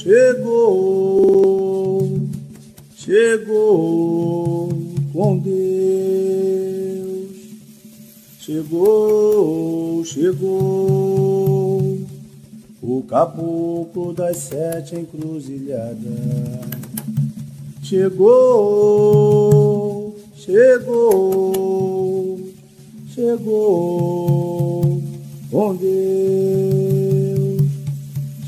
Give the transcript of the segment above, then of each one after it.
Chegou, chegou com Deus. Chegou, chegou o caboclo das sete encruzilhadas. Chegou, chegou, chegou com Deus.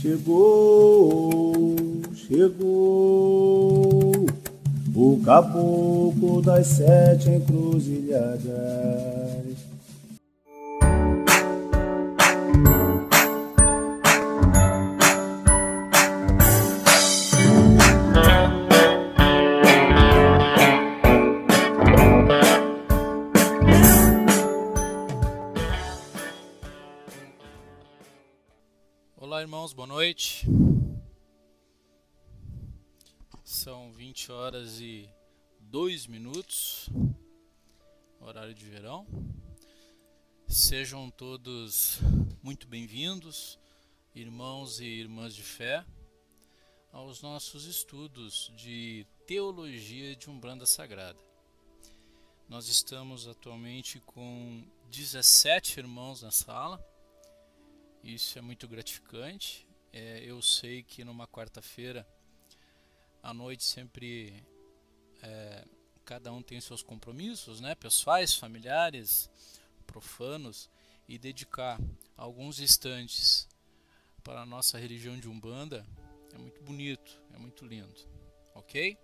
Chegou, chegou o caboclo das sete encruzilhadas. 20 horas e 2 minutos, horário de verão. Sejam todos muito bem-vindos, irmãos e irmãs de fé, aos nossos estudos de teologia de Umbanda Sagrada. Nós estamos atualmente com 17 irmãos na sala isso é muito gratificante. É, eu sei que numa quarta-feira à noite sempre é, cada um tem seus compromissos, né, pessoais, familiares, profanos, e dedicar alguns instantes para a nossa religião de Umbanda é muito bonito, é muito lindo, ok?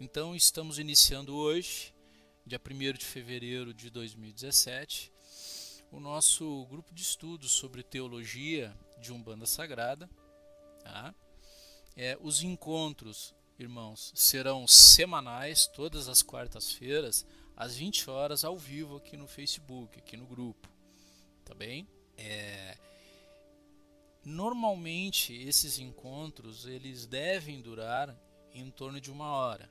Então estamos iniciando hoje, dia 1 de fevereiro de 2017, o nosso grupo de estudos sobre teologia de Umbanda Sagrada. Tá? É, os encontros, irmãos, serão semanais, todas as quartas-feiras, às 20 horas, ao vivo aqui no Facebook, aqui no grupo. Tá bem? É, normalmente esses encontros eles devem durar em torno de uma hora.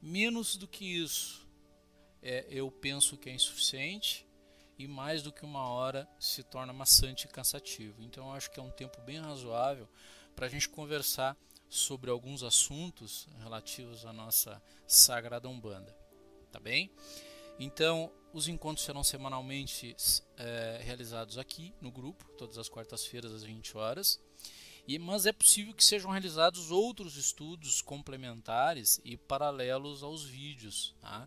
Menos do que isso, é, eu penso que é insuficiente e mais do que uma hora se torna maçante e cansativo. Então eu acho que é um tempo bem razoável para a gente conversar sobre alguns assuntos relativos à nossa Sagrada Umbanda. Tá bem? Então, os encontros serão semanalmente é, realizados aqui no grupo, todas as quartas-feiras às 20 horas. E, mas é possível que sejam realizados outros estudos complementares e paralelos aos vídeos. Tá?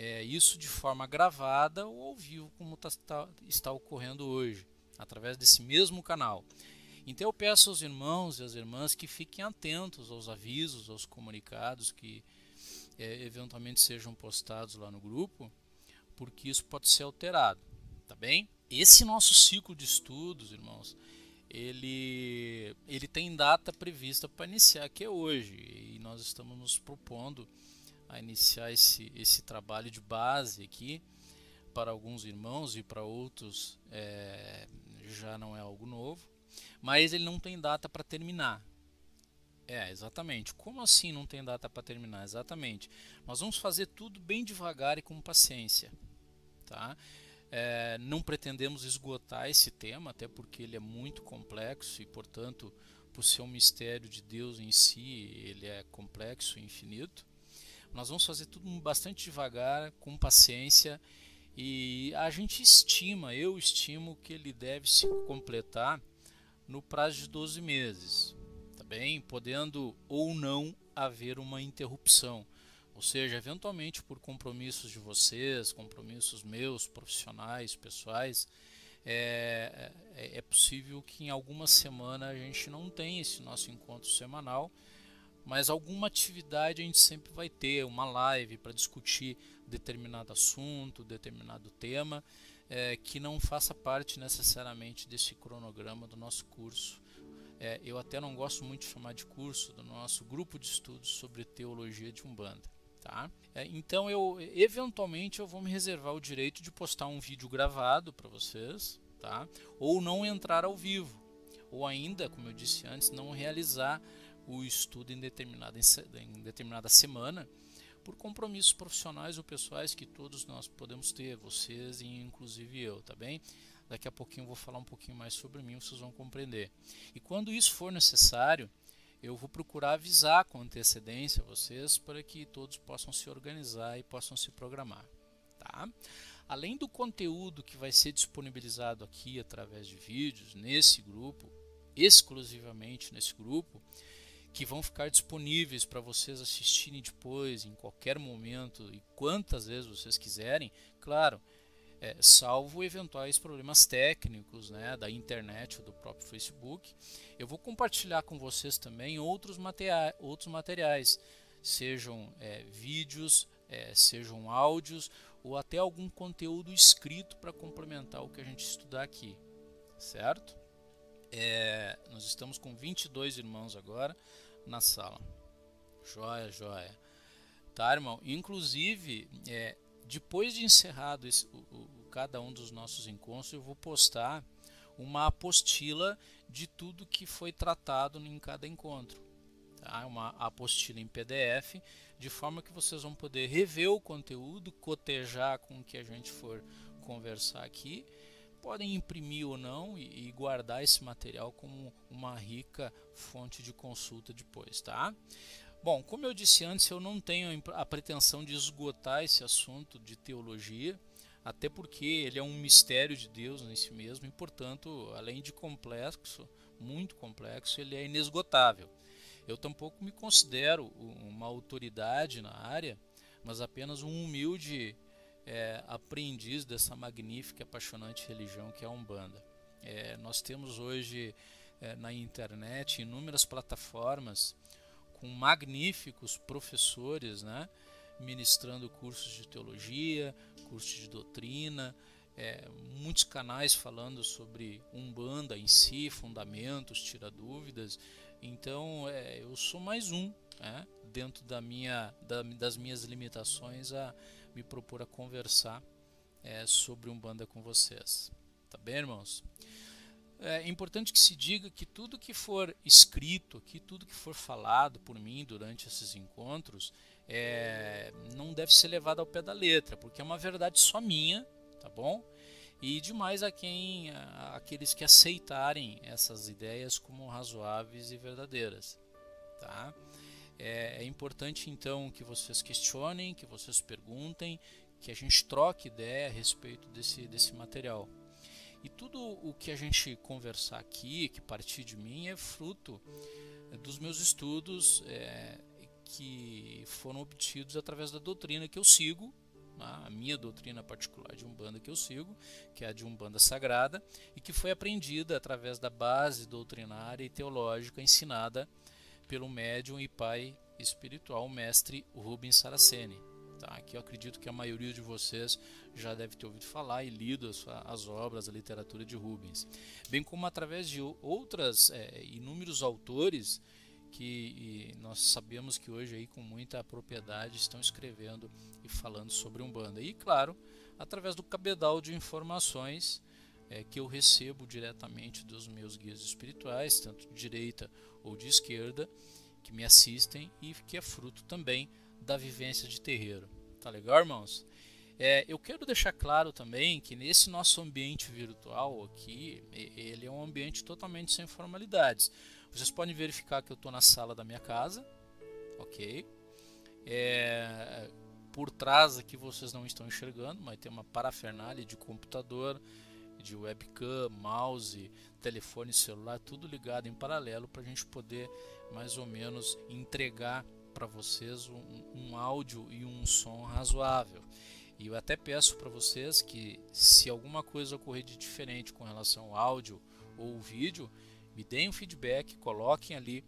é, isso de forma gravada ou ao vivo, como tá, tá, está ocorrendo hoje, através desse mesmo canal. Então eu peço aos irmãos e às irmãs que fiquem atentos aos avisos, aos comunicados que é, eventualmente sejam postados lá no grupo, porque isso pode ser alterado, tá bem? Esse nosso ciclo de estudos, irmãos, ele, ele tem data prevista para iniciar, que é hoje, e nós estamos nos propondo a iniciar esse, esse trabalho de base aqui para alguns irmãos e para outros é, já não é algo novo, mas ele não tem data para terminar. É, exatamente. Como assim não tem data para terminar? Exatamente. Nós vamos fazer tudo bem devagar e com paciência, tá? É, não pretendemos esgotar esse tema, até porque ele é muito complexo e, portanto, por ser um mistério de Deus em si, ele é complexo e infinito. Nós vamos fazer tudo bastante devagar, com paciência e a gente estima, eu estimo que ele deve se completar no prazo de 12 meses, tá bem? Podendo ou não haver uma interrupção. Ou seja, eventualmente por compromissos de vocês, compromissos meus, profissionais, pessoais, é, é, é possível que em alguma semana a gente não tenha esse nosso encontro semanal mas alguma atividade a gente sempre vai ter, uma live para discutir determinado assunto, determinado tema, é, que não faça parte necessariamente desse cronograma do nosso curso. É, eu até não gosto muito de chamar de curso do nosso grupo de estudos sobre teologia de Umbanda. Tá? É, então eu eventualmente eu vou me reservar o direito de postar um vídeo gravado para vocês, tá? Ou não entrar ao vivo, ou ainda, como eu disse antes, não realizar o estudo em determinada, em determinada semana por compromissos profissionais ou pessoais que todos nós podemos ter, vocês e inclusive eu, tá bem? Daqui a pouquinho eu vou falar um pouquinho mais sobre mim, vocês vão compreender. E quando isso for necessário, eu vou procurar avisar com antecedência vocês para que todos possam se organizar e possam se programar. Tá? Além do conteúdo que vai ser disponibilizado aqui através de vídeos nesse grupo, exclusivamente nesse grupo, que vão ficar disponíveis para vocês assistirem depois, em qualquer momento e quantas vezes vocês quiserem, claro, é, salvo eventuais problemas técnicos né, da internet ou do próprio Facebook. Eu vou compartilhar com vocês também outros, materiais, outros materiais sejam é, vídeos, é, sejam áudios ou até algum conteúdo escrito para complementar o que a gente estudar aqui, certo? É, nós estamos com 22 irmãos agora na sala. Joia, joia. Tá, irmão? Inclusive, é, depois de encerrado esse, o, o, cada um dos nossos encontros, eu vou postar uma apostila de tudo que foi tratado em cada encontro. Tá? Uma apostila em PDF, de forma que vocês vão poder rever o conteúdo, cotejar com o que a gente for conversar aqui. Podem imprimir ou não e, e guardar esse material como uma rica fonte de consulta depois, tá? Bom, como eu disse antes, eu não tenho a pretensão de esgotar esse assunto de teologia, até porque ele é um mistério de Deus em si mesmo e, portanto, além de complexo, muito complexo, ele é inesgotável. Eu tampouco me considero uma autoridade na área, mas apenas um humilde é, aprendiz dessa magnífica e apaixonante religião que é a Umbanda. É, nós temos hoje é, na internet inúmeras plataformas com magníficos professores, né, ministrando cursos de teologia, cursos de doutrina, é, muitos canais falando sobre Umbanda em si, fundamentos, tira dúvidas. Então é, eu sou mais um, né, dentro da minha, da, das minhas limitações, a me propor a conversar é, sobre Umbanda com vocês. Tá bem, irmãos? é importante que se diga que tudo que for escrito aqui, tudo que for falado por mim durante esses encontros, é, não deve ser levado ao pé da letra, porque é uma verdade só minha, tá bom? E demais a quem, a, aqueles que aceitarem essas ideias como razoáveis e verdadeiras, tá? É, é importante então que vocês questionem, que vocês perguntem, que a gente troque ideia a respeito desse, desse material. E tudo o que a gente conversar aqui, que partir de mim, é fruto é, dos meus estudos é, que foram obtidos através da doutrina que eu sigo, né, a minha doutrina particular de Umbanda que eu sigo, que é a de Umbanda Sagrada, e que foi aprendida através da base doutrinária e teológica ensinada pelo médium e pai espiritual, mestre Rubens Saraceni. Tá? Que eu acredito que a maioria de vocês já deve ter ouvido falar e lido as, as obras, a literatura de Rubens, bem como através de outras é, inúmeros autores que nós sabemos que hoje aí com muita propriedade estão escrevendo e falando sobre Umbanda. E claro, através do cabedal de informações é, que eu recebo diretamente dos meus guias espirituais, tanto de direita ou de esquerda, que me assistem e que é fruto também da vivência de terreiro. Tá legal, irmãos? É, eu quero deixar claro também que nesse nosso ambiente virtual aqui, ele é um ambiente totalmente sem formalidades. Vocês podem verificar que eu estou na sala da minha casa, ok? É, por trás aqui vocês não estão enxergando, mas tem uma parafernália de computador, de webcam, mouse, telefone celular, tudo ligado em paralelo para a gente poder mais ou menos entregar para vocês um, um áudio e um som razoável. E eu até peço para vocês que, se alguma coisa ocorrer de diferente com relação ao áudio ou vídeo, me deem um feedback, coloquem ali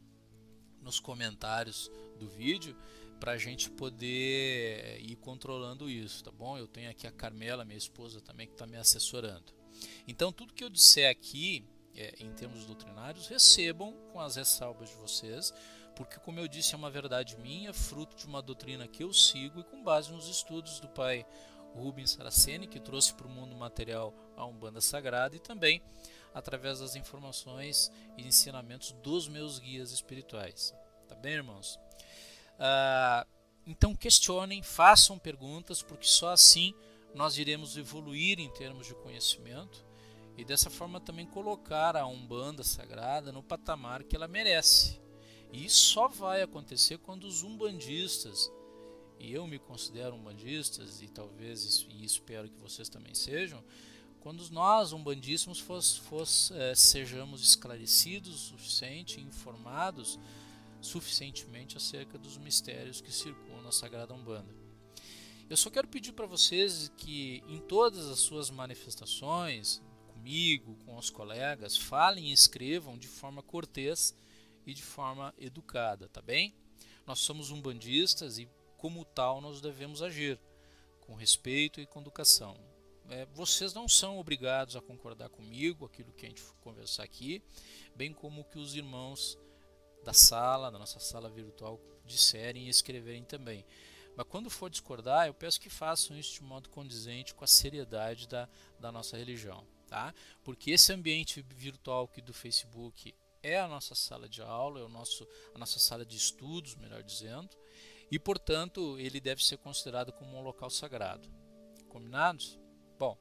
nos comentários do vídeo para a gente poder ir controlando isso, tá bom? Eu tenho aqui a Carmela, minha esposa também, que está me assessorando. Então, tudo que eu disser aqui, é, em termos doutrinários, recebam com as ressalvas de vocês, porque, como eu disse, é uma verdade minha, fruto de uma doutrina que eu sigo e com base nos estudos do pai Rubens Saraceni, que trouxe para o mundo material a Umbanda Sagrada, e também através das informações e ensinamentos dos meus guias espirituais. Tá bem, irmãos? Ah, então, questionem, façam perguntas, porque só assim nós iremos evoluir em termos de conhecimento e dessa forma também colocar a Umbanda Sagrada no patamar que ela merece E isso só vai acontecer quando os umbandistas, e eu me considero umbandistas, e talvez, e espero que vocês também sejam, quando nós, umbandíssimos, fosse, é, sejamos esclarecidos o suficiente, informados suficientemente acerca dos mistérios que circulam na Sagrada Umbanda. Eu só quero pedir para vocês que em todas as suas manifestações, comigo, com os colegas, falem e escrevam de forma cortês e de forma educada, tá bem? Nós somos umbandistas e, como tal, nós devemos agir com respeito e com educação é, vocês não são obrigados a concordar comigo, aquilo que a gente for conversar aqui, bem como que os irmãos da sala, da nossa sala virtual, disserem e escreverem também. Mas quando for discordar, eu peço que façam isso de modo condizente com a seriedade da, da nossa religião. Tá? Porque esse ambiente virtual aqui do Facebook é a nossa sala de aula, é o nosso, a nossa sala de estudos, melhor dizendo, e portanto ele deve ser considerado como um local sagrado. Combinados? Bom,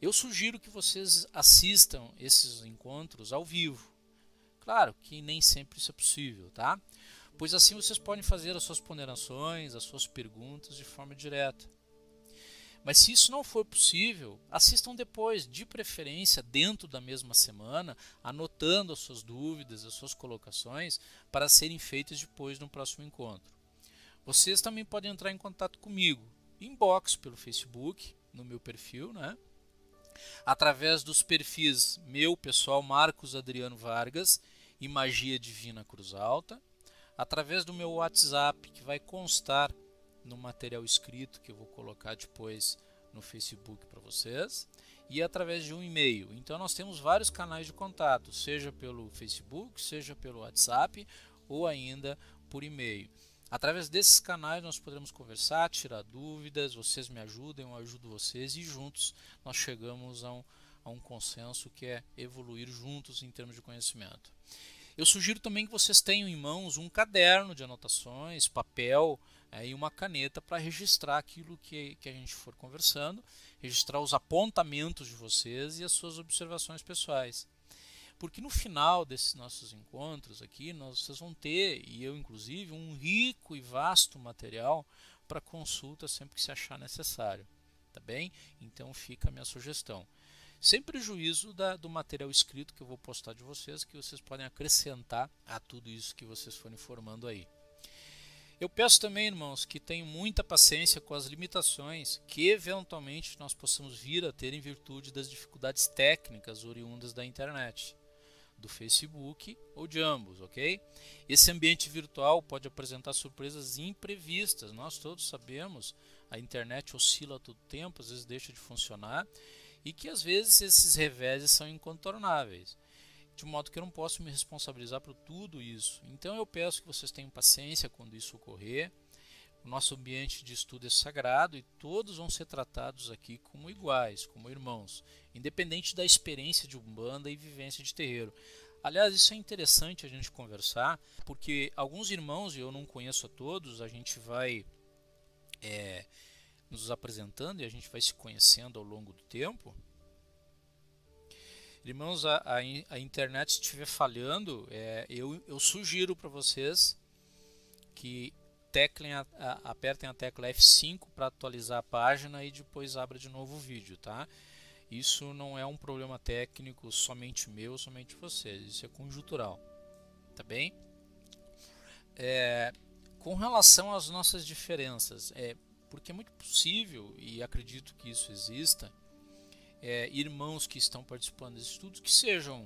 eu sugiro que vocês assistam esses encontros ao vivo. Claro que nem sempre isso é possível, tá? Pois assim vocês podem fazer as suas ponderações, as suas perguntas de forma direta. Mas se isso não for possível, assistam depois, de preferência dentro da mesma semana, anotando as suas dúvidas, as suas colocações, para serem feitas depois no próximo encontro. Vocês também podem entrar em contato comigo, inbox pelo Facebook, no meu perfil, né? Através dos perfis meu pessoal Marcos Adriano Vargas e Magia Divina Cruz Alta, através do meu WhatsApp que vai constar no material escrito que eu vou colocar depois no Facebook para vocês e através de um e-mail. Então nós temos vários canais de contato, seja pelo Facebook, seja pelo WhatsApp ou ainda por e-mail. Através desses canais nós podemos conversar, tirar dúvidas, vocês me ajudem, eu ajudo vocês e juntos nós chegamos a um, a um consenso que é evoluir juntos em termos de conhecimento. Eu sugiro também que vocês tenham em mãos um caderno de anotações, papel é, e uma caneta para registrar aquilo que, que a gente for conversando, registrar os apontamentos de vocês e as suas observações pessoais. Porque no final desses nossos encontros aqui, nós, vocês vão ter, e eu inclusive, um rico e vasto material para consulta sempre que se achar necessário. Tá bem? Então fica a minha sugestão. Sem prejuízo da, do material escrito que eu vou postar de vocês, que vocês podem acrescentar a tudo isso que vocês forem informando aí. Eu peço também, irmãos, que tenham muita paciência com as limitações que eventualmente nós possamos vir a ter em virtude das dificuldades técnicas oriundas da internet do Facebook ou de ambos, ok? Esse ambiente virtual pode apresentar surpresas imprevistas. Nós todos sabemos, a internet oscila todo tempo, às vezes deixa de funcionar e que às vezes esses reveses são incontornáveis. De modo que eu não posso me responsabilizar por tudo isso. Então eu peço que vocês tenham paciência quando isso ocorrer. O nosso ambiente de estudo é sagrado e todos vão ser tratados aqui como iguais, como irmãos, independente da experiência de umbanda e vivência de terreiro. Aliás, isso é interessante a gente conversar, porque alguns irmãos, e eu não conheço a todos, a gente vai é, nos apresentando e a gente vai se conhecendo ao longo do tempo. Irmãos, a, a, a internet estiver falhando, é, eu, eu sugiro para vocês que teclem a, a, apertem a tecla F5 para atualizar a página e depois abra de novo o vídeo, tá? Isso não é um problema técnico somente meu, somente vocês, isso é conjuntural, tá bem? É, com relação às nossas diferenças, é, porque é muito possível, e acredito que isso exista, é, irmãos que estão participando desses estudos que sejam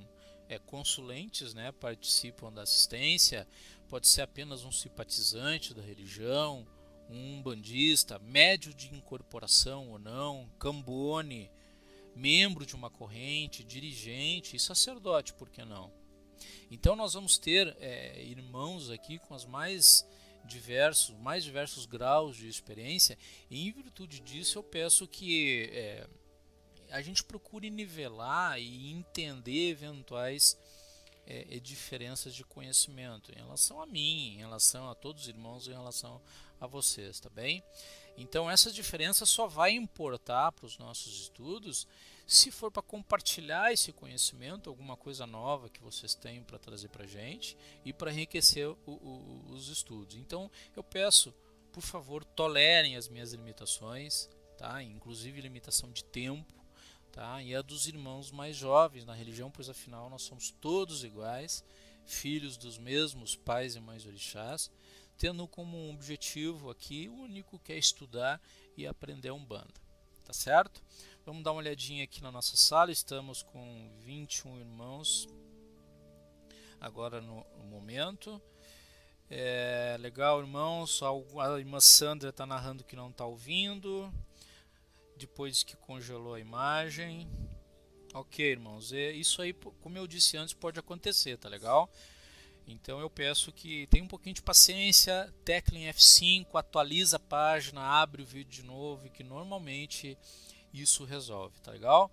é, consulentes, né, participam da assistência, pode ser apenas um simpatizante da religião, um bandista, médio de incorporação ou não, cambone, membro de uma corrente, dirigente e sacerdote, por que não? Então nós vamos ter é, irmãos aqui com as mais diversos, mais diversos graus de experiência, e em virtude disso eu peço que é, a gente procure nivelar e entender eventuais é, diferenças de conhecimento em relação a mim, em relação a todos os irmãos, em relação a vocês, tá bem? Então essa diferença só vai importar para os nossos estudos Se for para compartilhar esse conhecimento, alguma coisa nova que vocês têm para trazer para gente e para enriquecer o, o, os estudos. Então eu peço, por favor, tolerem as minhas limitações, tá? Inclusive limitação de tempo, tá? E a dos irmãos mais jovens na religião, pois afinal nós somos todos iguais, filhos dos mesmos pais e mães orixás, tendo como objetivo aqui o único que é estudar e aprender umbanda, tá certo? Vamos dar uma olhadinha aqui na nossa sala. Estamos com 21 irmãos agora no, momento. É, legal, irmãos. A irmã Sandra está narrando que não está ouvindo. Depois que congelou a imagem. Ok, irmãos. É, isso aí, como eu disse antes, pode acontecer, tá legal? Então eu peço que tenha um pouquinho de paciência, tecla em F5, atualiza a página, abre o vídeo de novo, que normalmente isso resolve, tá legal?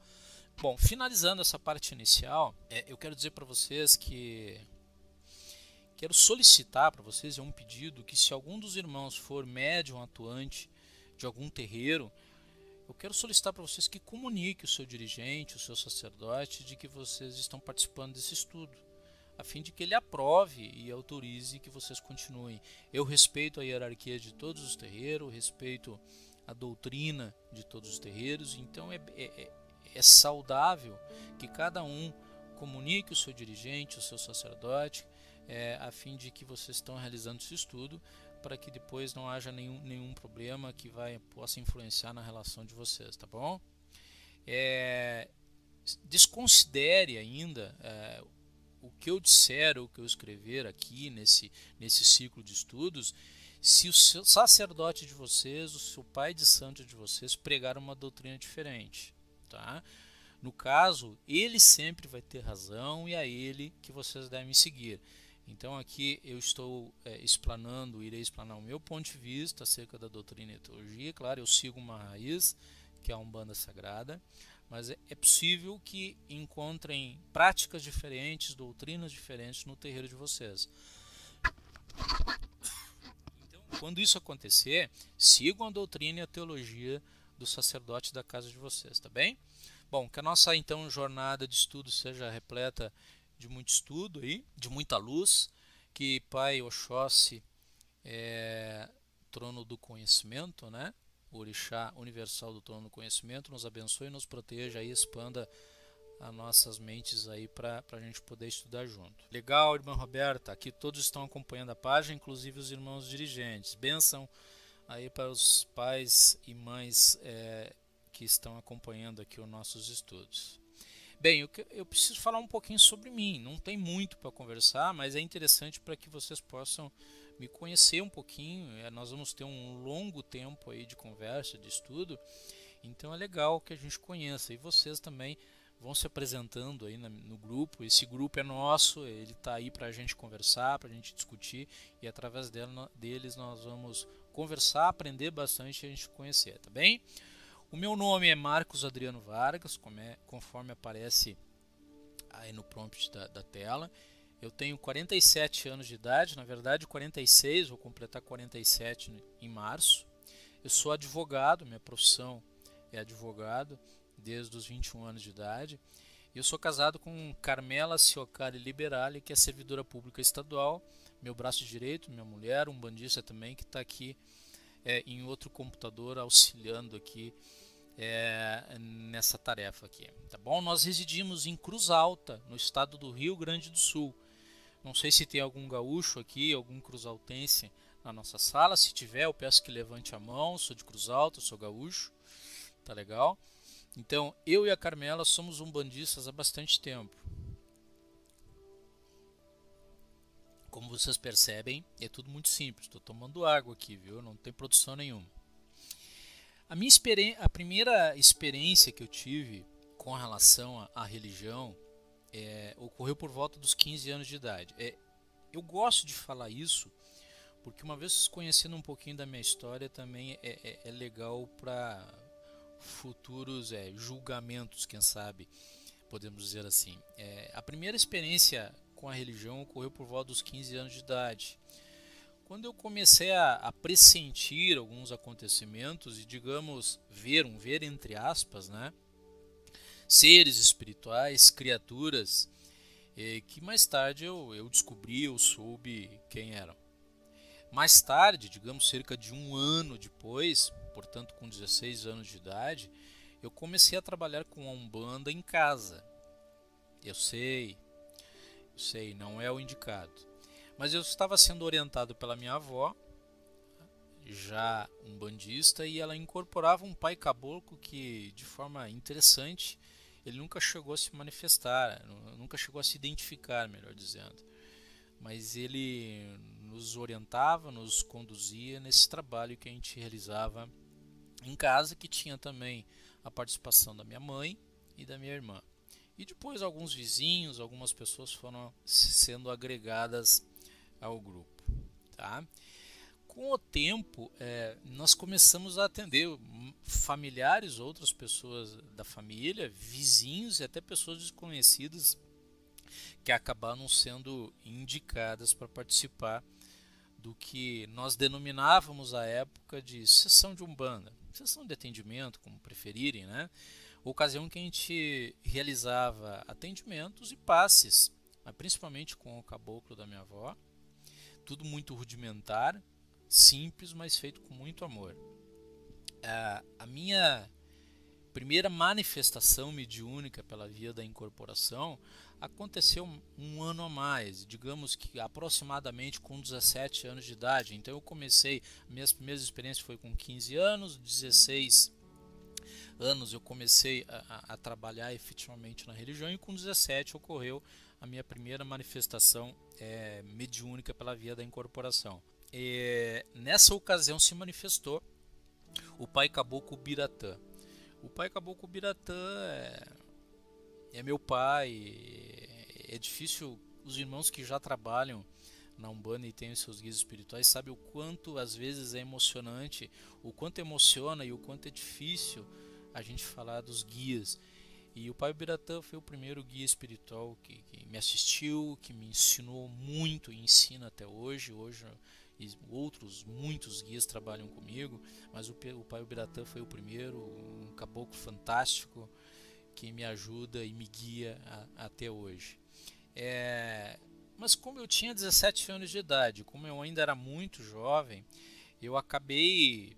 Bom, finalizando essa parte inicial, é, eu quero dizer para vocês que quero solicitar para vocês é um pedido que se algum dos irmãos for médium atuante de algum terreiro, eu quero solicitar para vocês que comunique o seu dirigente, o seu sacerdote, de que vocês estão participando desse estudo, a fim de que ele aprove e autorize que vocês continuem. Eu respeito a hierarquia de todos os terreiros, respeito a doutrina de todos os terreiros, então é, é, é, é saudável que cada um comunique o seu dirigente, o seu sacerdote, é, a fim de que vocês estão realizando esse estudo para que depois não haja nenhum, nenhum problema que vai possa influenciar na relação de vocês, tá bom? É, desconsidere ainda é, o que eu disser, o que eu escrever aqui nesse, nesse ciclo de estudos se o sacerdote de vocês, o seu pai de santo de vocês pregar uma doutrina diferente, tá? No caso, ele sempre vai ter razão e é ele que vocês devem seguir. Então aqui eu estou é, explanando, irei explanar o meu ponto de vista acerca da doutrina e teologia. Claro, eu sigo uma raiz, que é a Umbanda Sagrada, mas é, é possível que encontrem práticas diferentes, doutrinas diferentes no terreiro de vocês. Quando isso acontecer, sigam a doutrina e a teologia do sacerdote da casa de vocês, tá bem? Bom, que a nossa então jornada de estudo seja repleta de muito estudo aí, de muita luz, que Pai Oxóssi é, trono do conhecimento, né? O orixá universal do trono do conhecimento nos abençoe, nos proteja e expanda as nossas mentes aí para a gente poder estudar junto. Legal, irmã Roberta, aqui todos estão acompanhando a página, inclusive os irmãos dirigentes. Benção aí para os pais e mães é, que estão acompanhando aqui os nossos estudos. Bem, eu, eu preciso falar um pouquinho sobre mim. Não tem muito para conversar, mas é interessante para que vocês possam me conhecer um pouquinho. É, nós vamos ter um longo tempo aí de conversa, de estudo. Então é legal que a gente conheça e vocês também vão se apresentando aí no grupo. Esse grupo é nosso, ele está aí para a gente conversar, para a gente discutir e através deles nós vamos conversar, aprender bastante e a gente conhecer, tá bem? O meu nome é Marcos Adriano Vargas, é, conforme aparece aí no prompt da, da tela. Eu tenho 47 anos de idade, na verdade 46, vou completar 47 em março. Eu sou advogado, minha profissão é advogado desde os 21 anos de idade. Eu sou casado com Carmela Ciocari Liberali, que é servidora pública estadual, meu braço direito, minha mulher, um bandista também, que está aqui é, em outro computador auxiliando aqui é, nessa tarefa aqui. Tá bom? Nós residimos em Cruz Alta, no estado do Rio Grande do Sul. Não sei se tem algum gaúcho aqui, algum cruzaltense na nossa sala. Se tiver, eu peço que levante a mão. Sou de Cruz Alta, sou gaúcho. Tá legal? Então, eu e a Carmela somos umbandistas há bastante tempo. Como vocês percebem, é tudo muito simples. Estou tomando água aqui, viu? Não tem produção nenhuma. A minha a primeira experiência que eu tive com relação à religião é, ocorreu por volta dos 15 anos de idade. É, eu gosto de falar isso porque uma vez conhecendo um pouquinho da minha história também é, é, é legal para futuros é, julgamentos, quem sabe, podemos dizer assim. É, a primeira experiência com a religião ocorreu por volta dos 15 anos de idade. Quando eu comecei a, a pressentir alguns acontecimentos e, digamos, ver, um ver entre aspas, né? seres espirituais, criaturas, eh, que mais tarde eu, eu descobri, eu soube quem eram. Mais tarde, digamos cerca de um ano depois, portanto com 16 anos de idade, eu comecei a trabalhar com a Umbanda em casa. Eu sei, eu sei, não é o indicado. Mas eu estava sendo orientado pela minha avó, já um bandista, e ela incorporava um pai caboclo que, de forma interessante, ele nunca chegou a se manifestar, nunca chegou a se identificar, melhor dizendo. Mas ele nos orientava, nos conduzia nesse trabalho que a gente realizava em casa, que tinha também a participação da minha mãe e da minha irmã. E depois alguns vizinhos, algumas pessoas foram sendo agregadas ao grupo. Tá? Com o tempo, é, nós começamos a atender familiares, outras pessoas da família, vizinhos e até pessoas desconhecidas que acabaram sendo indicadas para participar do que nós denominávamos à época de sessão de umbanda, sessão de atendimento, como preferirem, né? Ocasião que a gente realizava atendimentos e passes, principalmente com o caboclo da minha avó, tudo muito rudimentar, simples, mas feito com muito amor. a minha primeira manifestação mediúnica pela via da incorporação aconteceu um ano a mais, digamos que aproximadamente com 17 anos de idade. Então eu comecei, minhas primeiras experiências foi com 15 anos, 16 anos eu comecei a, a, trabalhar efetivamente na religião e com 17 ocorreu a minha primeira manifestação é, mediúnica pela via da incorporação. E, nessa ocasião se manifestou o pai caboclo Biratã. O pai caboclo Biratã é, é meu pai, é difícil, os irmãos que já trabalham na Umbanda e têm os seus guias espirituais sabem o quanto às vezes é emocionante, o quanto emociona e o quanto é difícil a gente falar dos guias. E o Pai Biratã foi o primeiro guia espiritual que, que, me assistiu, que me ensinou muito e ensina até hoje. Hoje outros, muitos guias trabalham comigo, mas o, o Pai Biratã foi o primeiro, um caboclo fantástico que me ajuda e me guia a, até hoje. É, mas como eu tinha 17 anos de idade, como eu ainda era muito jovem, eu acabei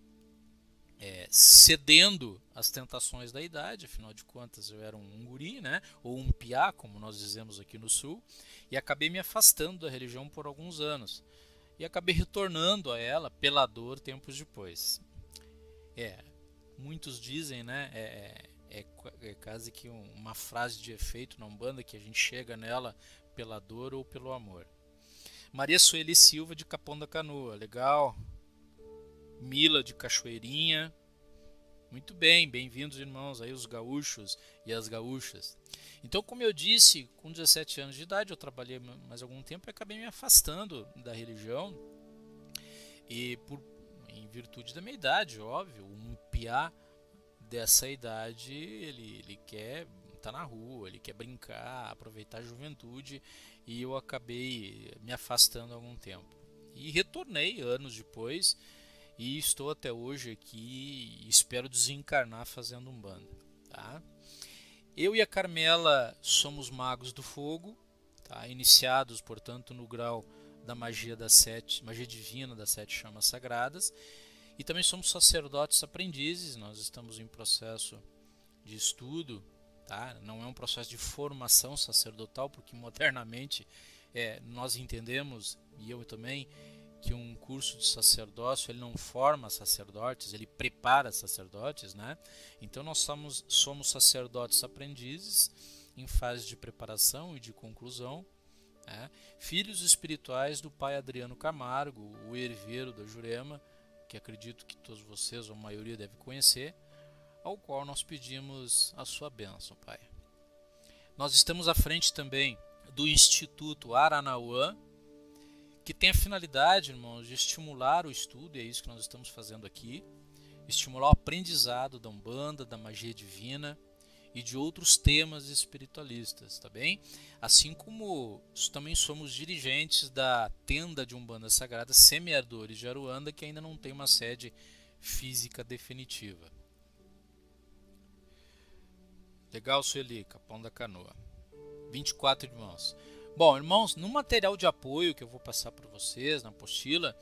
é, cedendo às tentações da idade, afinal de contas eu era um guri, né? ou um piá, como nós dizemos aqui no sul, e acabei me afastando da religião por alguns anos. E acabei retornando a ela pela dor tempos depois. É, muitos dizem, né? É, é, é quase que uma frase de efeito na Umbanda que a gente chega nela pela dor ou pelo amor. Maria Sueli Silva de Capão da Canoa, legal. Mila de Cachoeirinha. Muito bem, bem-vindos irmãos aí os gaúchos e as gaúchas. Então, como eu disse, com 17 anos de idade eu trabalhei mais algum tempo e acabei me afastando da religião. E por em virtude da minha idade, óbvio, um piá dessa idade, ele, ele quer estar tá na rua, ele quer brincar, aproveitar a juventude e eu acabei me afastando algum tempo. E retornei anos depois e estou até hoje aqui e espero desencarnar fazendo um bando. Tá? Eu e a Carmela somos magos do fogo, tá? iniciados, portanto, no grau da magia das sete, magia divina das sete chamas sagradas e também somos sacerdotes aprendizes, nós estamos em processo de estudo, tá? não é um processo de formação sacerdotal, porque modernamente é, nós entendemos, e eu também, que um curso de sacerdócio ele não forma sacerdotes, ele prepara sacerdotes, né? Então nós somos, somos sacerdotes aprendizes em fase de preparação e de conclusão, né? filhos espirituais do pai Adriano Camargo, o herveiro da Jurema, que acredito que todos vocês, ou a maioria, deve conhecer, ao qual nós pedimos a sua bênção, Pai. Nós estamos à frente também do Instituto Aranauã, que tem a finalidade, irmãos, de estimular o estudo, e é isso que nós estamos fazendo aqui, estimular o aprendizado da Umbanda, da magia divina, e de outros temas espiritualistas, tá bem? Assim como também somos dirigentes da tenda de Umbanda Sagrada Semeadores de Aruanda, que ainda não tem uma sede física definitiva. Legal, Sueli, Capão da Canoa. 24 irmãos. Bom, irmãos, no material de apoio que eu vou passar para vocês, na apostila,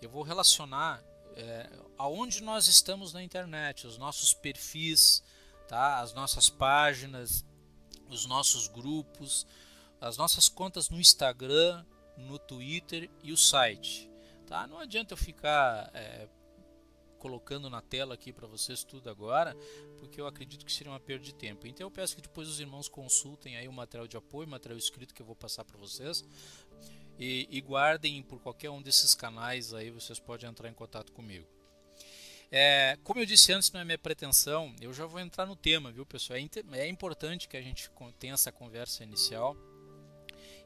eu vou relacionar é, aonde nós estamos na internet, os nossos perfis, tá? as nossas páginas, os nossos grupos, as nossas contas no Instagram, no Twitter e o site. Tá? Não adianta eu ficar é, colocando na tela aqui para vocês tudo agora, porque eu acredito que seria uma perda de tempo. Então eu peço que depois os irmãos consultem aí o material de apoio, o material escrito que eu vou passar para vocês. E, e, guardem por qualquer um desses canais aí, vocês podem entrar em contato comigo. É, como eu disse antes, não é minha pretensão, eu já vou entrar no tema, viu pessoal? É, é importante que a gente tenha essa conversa inicial,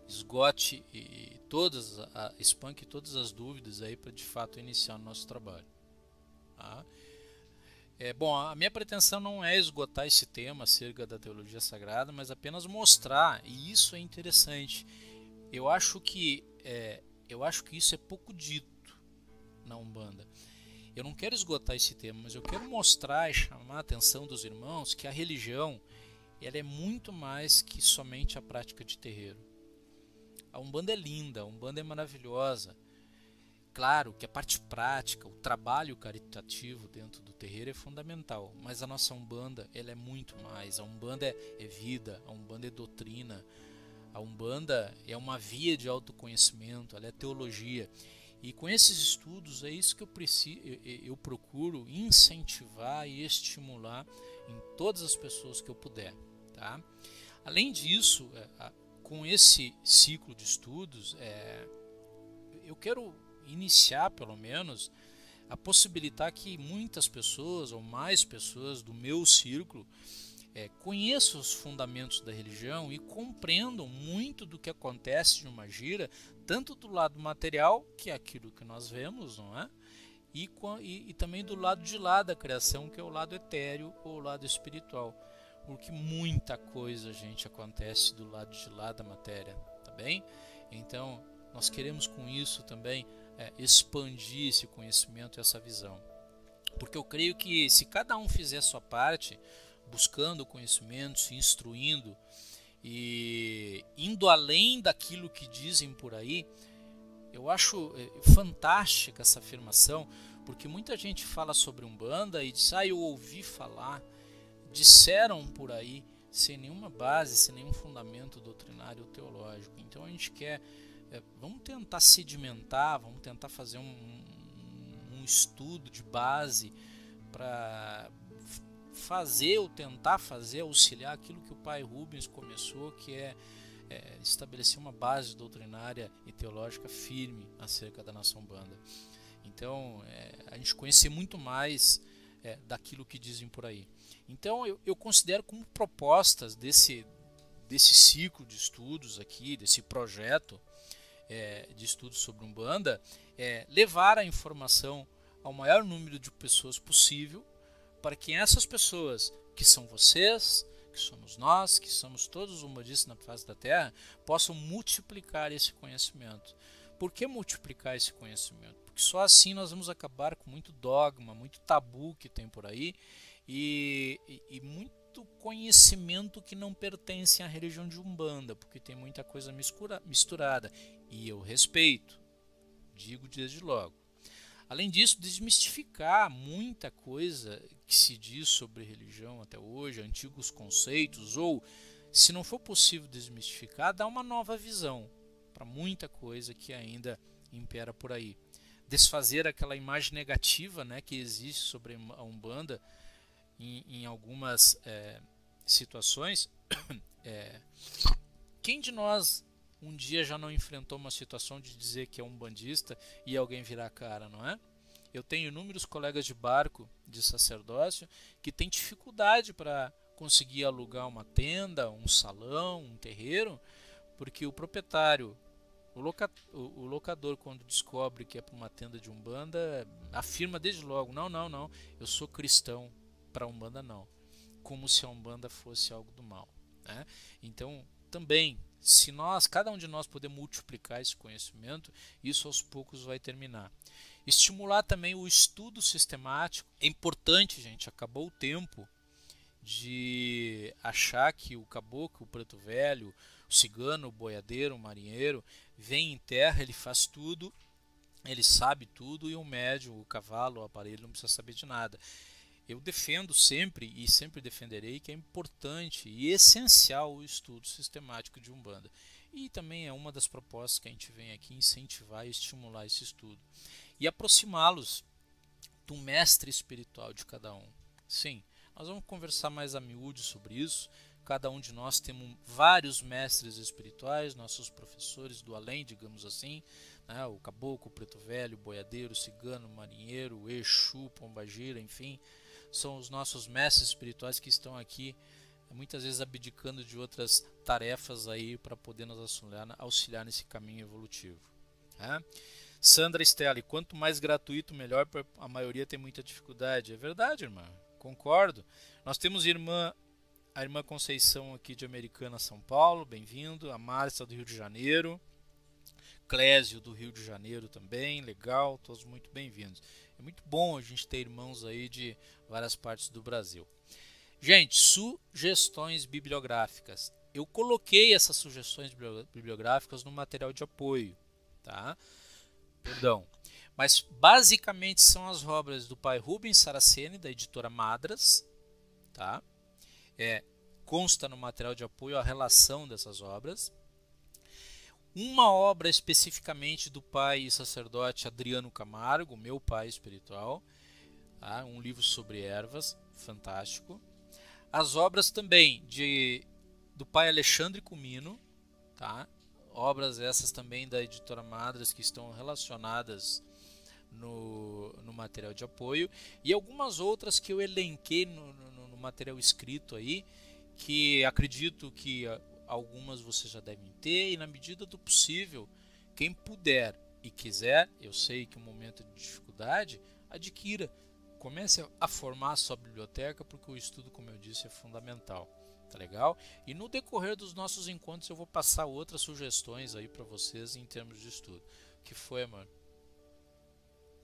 esgote e todas, a, espanque todas as dúvidas aí para de fato iniciar o nosso trabalho. Tá? É, bom, a minha pretensão não é esgotar esse tema acerca da teologia sagrada, mas apenas mostrar, e isso é interessante. Eu acho que é, eu acho que isso é pouco dito na Umbanda. Eu não quero esgotar esse tema, mas eu quero mostrar e chamar a atenção dos irmãos que a religião ela é muito mais que somente a prática de terreiro. A Umbanda é linda, a Umbanda é maravilhosa, Claro que a parte prática, o trabalho caritativo dentro do terreiro é fundamental, mas a nossa Umbanda ela é muito mais. A Umbanda é, é vida, a Umbanda é doutrina, a Umbanda é uma via de autoconhecimento, ela é teologia. E com esses estudos é isso que eu, preciso, eu, eu procuro incentivar e estimular em todas as pessoas que eu puder. Tá? Além disso, é, com esse ciclo de estudos, é, eu quero iniciar pelo menos a possibilitar que muitas pessoas ou mais pessoas do meu círculo é, conheçam os fundamentos da religião e compreendam muito do que acontece de uma gira, tanto do lado material, que é aquilo que nós vemos, não é? E, e, e também do lado de lá da criação, que é o lado etéreo ou o lado espiritual. Porque muita coisa, gente, acontece do lado de lá da matéria, tá bem? Então, nós queremos com isso também é, expandir esse conhecimento e essa visão. Porque eu creio que se cada um fizer a sua parte, buscando conhecimento, se instruindo e indo além daquilo que dizem por aí, eu acho é, fantástica essa afirmação, porque muita gente fala sobre Umbanda e diz, ah, eu ouvi falar, disseram por aí, sem nenhuma base, sem nenhum fundamento doutrinário ou teológico. Então a gente quer é, vamos tentar sedimentar, vamos tentar fazer um, um estudo de base para fazer ou tentar fazer, auxiliar aquilo que o pai Rubens começou, que é, é estabelecer uma base doutrinária e teológica firme acerca da nação banda. Então, é, a gente conhecer muito mais é, daquilo que dizem por aí. Então, eu, eu considero como propostas desse, desse ciclo de estudos aqui, desse projeto, é, de estudos sobre Umbanda é levar a informação ao maior número de pessoas possível para que essas pessoas, que são vocês, que somos nós, que somos todos os umbandistas na face da Terra, possam multiplicar esse conhecimento. Por que multiplicar esse conhecimento? Porque só assim nós vamos acabar com muito dogma, muito tabu que tem por aí e, e, e muito conhecimento que não pertence à religião de Umbanda, porque tem muita coisa misturada. E eu respeito, digo desde logo. Além disso, desmistificar muita coisa que se diz sobre religião até hoje, antigos conceitos, ou, se não for possível desmistificar, dar uma nova visão para muita coisa que ainda impera por aí. Desfazer aquela imagem negativa né, que existe sobre a Umbanda em, em algumas é, situações. É, quem de nós um dia já não enfrentou uma situação de dizer que é um bandista e alguém virar a cara, não é? Eu tenho inúmeros colegas de barco de sacerdócio que têm dificuldade para conseguir alugar uma tenda, um salão, um terreiro, porque o proprietário, o, loca, o, o locador, quando descobre que é para uma tenda de umbanda, afirma desde logo: não, não, não, eu sou cristão, para Umbanda não. Como se a Umbanda fosse algo do mal. Né? Então, também, se nós, cada um de nós puder multiplicar esse conhecimento, isso aos poucos vai terminar. Estimular também o estudo sistemático. É importante, gente, acabou o tempo de achar que o caboclo, o preto velho, o cigano, o boiadeiro, o marinheiro, vem em terra, ele faz tudo, ele sabe tudo e o médium, o cavalo, o aparelho não precisa saber de nada. Eu defendo sempre e sempre defenderei que é importante e essencial o estudo sistemático de Umbanda. E também é uma das propostas que a gente vem aqui incentivar e estimular esse estudo. E aproximá-los do mestre espiritual de cada um. Sim, nós vamos conversar mais a miúde sobre isso. Cada um de nós temos vários mestres espirituais, nossos professores do além, digamos assim, né? o caboclo, o preto velho, o boiadeiro, o cigano, o marinheiro, o Exu, pombagira, enfim, são os nossos mestres espirituais que estão aqui muitas vezes abdicando de outras tarefas aí para poder nos auxiliar, auxiliar nesse caminho evolutivo. Né? Sandra Stelli, quanto mais gratuito, melhor, a maioria tem muita dificuldade. É verdade, irmã, concordo. Nós temos irmã, a irmã Conceição aqui de Americana, São Paulo, bem-vindo. A Márcia do Rio de Janeiro. Clésio do Rio de Janeiro também, legal, todos muito bem-vindos. É muito bom a gente ter irmãos aí de várias partes do Brasil. Gente, sugestões bibliográficas. Eu coloquei essas sugestões bibliográficas no material de apoio, tá? Perdão. Mas basicamente são as obras do pai Rubens Saraceni, da editora Madras. Tá? É, consta no material de apoio a relação dessas obras. Uma obra especificamente do pai e sacerdote Adriano Camargo, meu pai espiritual. Tá? Um livro sobre ervas, fantástico. As obras também de do pai Alexandre Comino, tá? obras essas também da editora Madras que estão relacionadas no, no material de apoio e algumas outras que eu elenquei no, no, no material escrito aí que acredito que algumas vocês já devem ter e na medida do possível quem puder e quiser eu sei que é um momento de dificuldade adquira comece a formar a sua biblioteca porque o estudo como eu disse é fundamental Tá legal? E no decorrer dos nossos encontros eu vou passar outras sugestões aí para vocês em termos de estudo. O que foi, mano?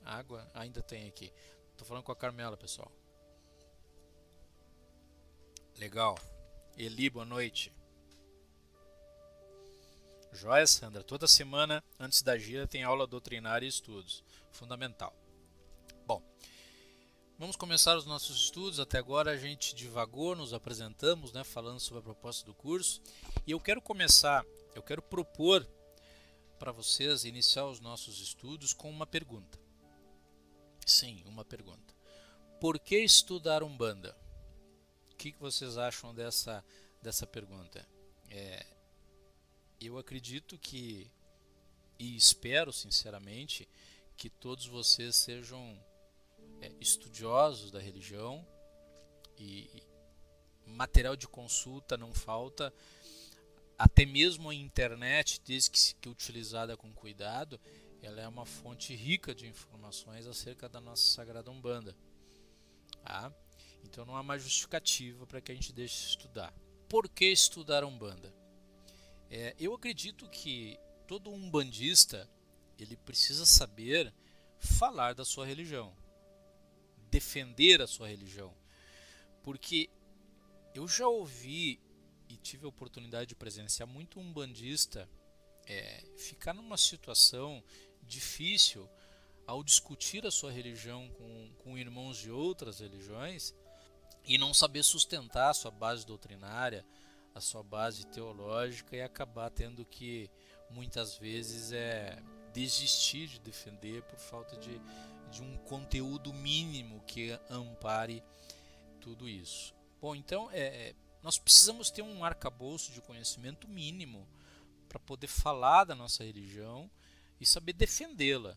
Água ainda tem aqui. Tô falando com a Carmela, pessoal. Legal. Eli, boa noite. Joia, Sandra. Toda semana, antes da gira, tem aula doutrinária e estudos. Fundamental. Bom, Vamos começar os nossos estudos. Até agora a gente divagou, nos apresentamos, né, falando sobre a proposta do curso. E eu quero começar, eu quero propor para vocês iniciar os nossos estudos com uma pergunta. Sim, uma pergunta. Por que estudar Umbanda? O que, vocês acham dessa, dessa pergunta? É, eu acredito que, e espero sinceramente, que todos vocês sejam é, estudiosos da religião e material de consulta não falta. Até mesmo a internet, desde que, que utilizada com cuidado, ela é uma fonte rica de informações acerca da nossa Sagrada Umbanda. Tá? Então não há mais justificativa para que a gente deixe de estudar. Por que estudar Umbanda? É, eu acredito que todo umbandista ele precisa saber falar da sua religião defender a sua religião. Porque eu já ouvi e tive a oportunidade de presenciar muito um bandista é, ficar numa situação difícil ao discutir a sua religião com, com irmãos de outras religiões e não saber sustentar a sua base doutrinária, a sua base teológica e acabar tendo que muitas vezes é desistir de defender por falta de, de um conteúdo mínimo que ampare tudo isso. Bom, então é, é, nós precisamos ter um arcabouço de conhecimento mínimo para poder falar da nossa religião e saber defendê-la.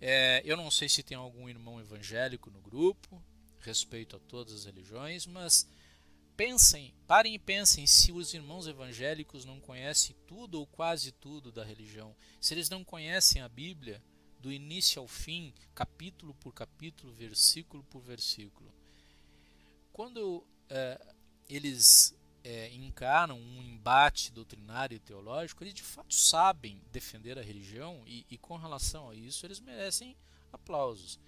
É, eu não sei se tem algum irmão evangélico no grupo, respeito a todas as religiões, mas pensem, parem e pensem se os irmãos evangélicos não conhecem tudo ou quase tudo da religião, se eles não conhecem a Bíblia, do início ao fim, capítulo por capítulo, versículo por versículo. Quando é, eles é, encaram um embate doutrinário e teológico, eles de fato sabem defender a religião e, e com relação a isso eles merecem aplausos.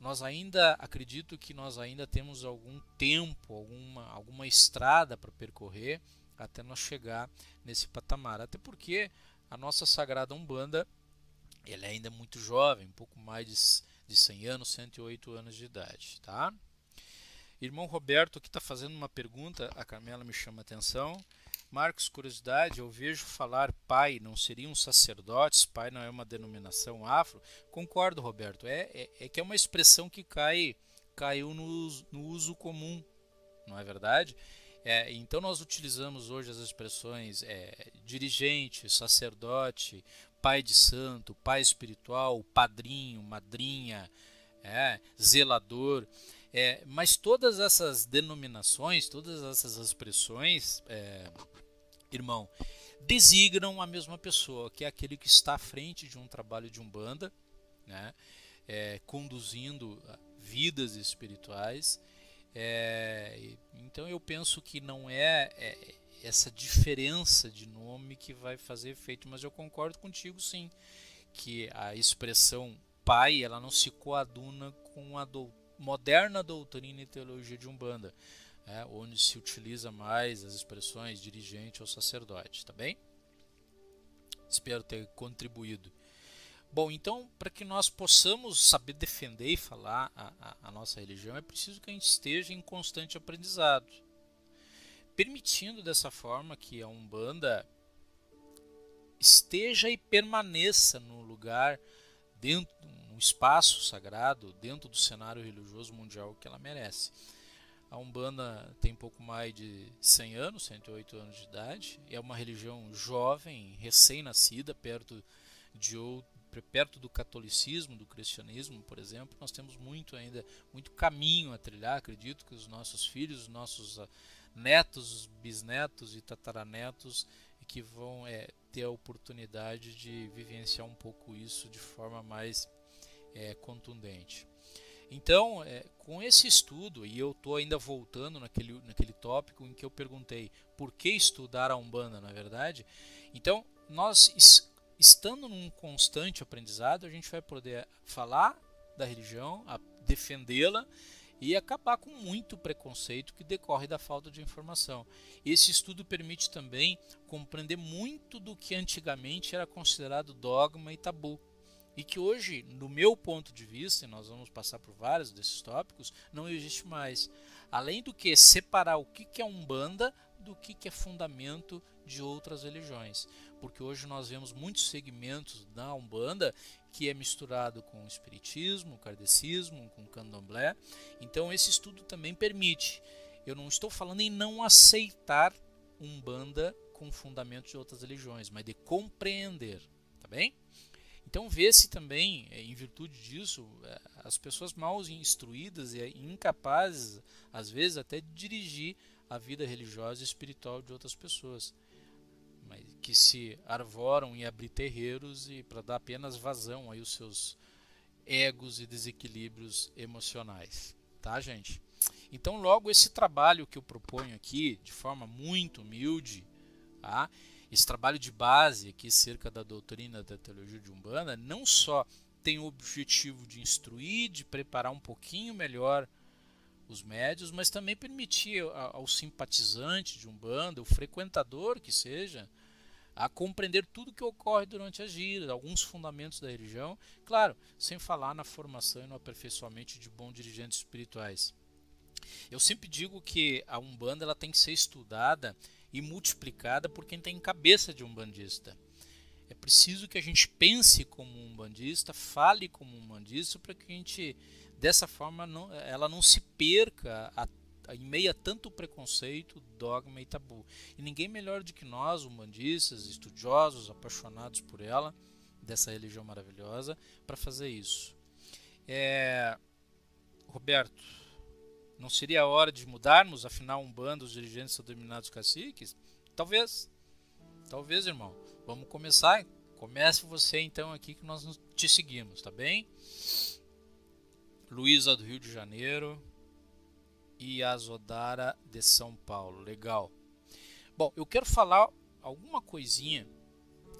Nós ainda acredito que nós ainda temos algum tempo, alguma, alguma estrada para percorrer até nós chegar nesse patamar. Até porque a nossa Sagrada Umbanda ela é ainda muito jovem, um pouco mais de, de 100 anos, 108 anos de idade. Tá? Irmão Roberto aqui está fazendo uma pergunta, a Carmela me chama a atenção. Marcos, curiosidade, eu vejo falar pai, não seriam sacerdotes, pai não é uma denominação afro. Concordo, Roberto, é, é, é que é uma expressão que cai, caiu no, no uso comum, não é verdade? É, então nós utilizamos hoje as expressões é, dirigente, sacerdote, pai de santo, pai espiritual, padrinho, madrinha, é, zelador. É, mas todas essas denominações, todas essas expressões, é, irmão, designam a mesma pessoa, que é aquele que está à frente de um trabalho de umbanda, né, é, conduzindo ah, vidas espirituais. É, então eu penso que não é, é, essa diferença de nome que vai fazer efeito, mas eu concordo contigo sim, que a expressão pai ela não se coaduna com a do, moderna doutrina e teologia de umbanda é, onde se utiliza mais as expressões dirigente ou sacerdote, tá bem? Espero ter contribuído. Bom, então, para que nós possamos saber defender e falar a, a, a, nossa religião, é preciso que a gente esteja em constante aprendizado, permitindo dessa forma que a Umbanda esteja e permaneça no lugar, dentro, no espaço sagrado, dentro do cenário religioso mundial que ela merece. A Umbanda tem pouco mais de 100 anos, 108 anos de idade. É uma religião jovem, recém-nascida, perto de perto do catolicismo, do cristianismo, por exemplo. Nós temos muito ainda, muito caminho a trilhar. Acredito que os nossos filhos, os nossos ah, netos, bisnetos e tataranetos que vão é, ter a oportunidade de vivenciar um pouco isso de forma mais é, contundente. Então, é, com esse estudo, e eu estou ainda voltando naquele, naquele tópico em que eu perguntei por que estudar a Umbanda, na verdade, então nós, estando num constante aprendizado, a gente vai poder falar da religião, defendê-la e acabar com muito preconceito que decorre da falta de informação. Esse estudo permite também compreender muito do que antigamente era considerado dogma e tabu e que hoje, no meu ponto de vista, e nós vamos passar por vários desses tópicos, não existe mais. Além do que separar o que é umbanda do que é fundamento de outras religiões, porque hoje nós vemos muitos segmentos da umbanda que é misturado com o espiritismo, o kardecismo, com o candomblé. Então esse estudo também permite. Eu não estou falando em não aceitar umbanda com fundamento de outras religiões, mas de compreender, tá bem? Então vê-se também, é, em virtude disso, é, as pessoas mal instruídas e incapazes, às vezes, até de dirigir a vida religiosa e espiritual de outras pessoas, mas que se arvoram em abrir terreiros e para dar apenas vazão aí os seus egos e desequilíbrios emocionais, tá, gente? Então, logo esse trabalho que eu proponho aqui, de forma muito humilde, tá? Esse trabalho de base aqui cerca da doutrina da teologia de Umbanda não só tem o objetivo de instruir, de preparar um pouquinho melhor os médios, mas também permitir ao simpatizante de Umbanda, o frequentador que seja, a compreender tudo que ocorre durante a gira, alguns fundamentos da religião, claro, sem falar na formação e no aperfeiçoamento de bons dirigentes espirituais. Eu sempre digo que a Umbanda ela tem que ser estudada e multiplicada por quem tem cabeça de um bandista. É preciso que a gente pense como um bandista, fale como um bandista, para que a gente, dessa forma, não, ela não se perca a, a, em meio a tanto preconceito, dogma e tabu. E ninguém melhor do que nós, umbandistas, estudiosos, apaixonados por ela, dessa religião maravilhosa, para fazer isso. É, Roberto, não seria a hora de mudarmos, afinal, um bando, os dirigentes são dominados caciques? Talvez. Talvez, irmão. Vamos começar. Comece você então aqui que nós te seguimos, tá bem? Luísa do Rio de Janeiro e Azodara de São Paulo. Legal. Bom, eu quero falar alguma coisinha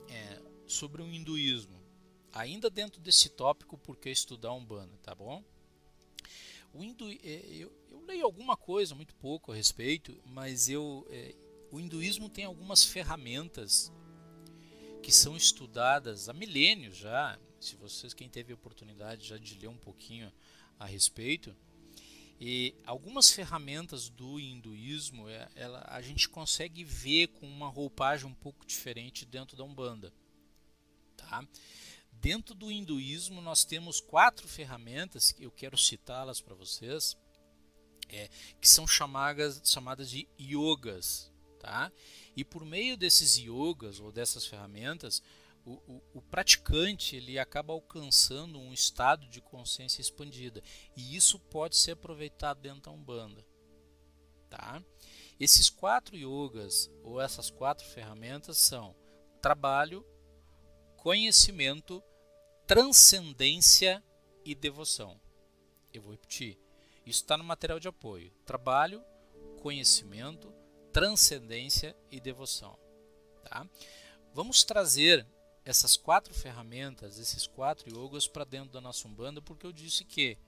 é, sobre o hinduísmo. Ainda dentro desse tópico, por que estudar Umbanda, tá bom? O hindu, é, eu, leio alguma coisa, muito pouco a respeito, mas eu, é, o hinduísmo tem algumas ferramentas que são estudadas há milênios já. Se vocês, quem teve a oportunidade já de ler um pouquinho a respeito, e algumas ferramentas do hinduísmo é, ela, a gente consegue ver com uma roupagem um pouco diferente dentro da Umbanda. Tá? Dentro do hinduísmo, nós temos quatro ferramentas, eu quero citá-las para vocês, é, que são chamadas, chamadas de yogas. Tá? E por meio desses yogas ou dessas ferramentas, o, o, o, praticante ele acaba alcançando um estado de consciência expandida e isso pode ser aproveitado dentro da umbanda, tá? Esses quatro yogas ou essas quatro ferramentas são trabalho, conhecimento, transcendência e devoção. Eu vou repetir. Isso está no material de apoio: trabalho, conhecimento, transcendência e devoção. Tá? Vamos trazer essas quatro ferramentas, esses quatro yogas para dentro da nossa Umbanda, porque eu disse que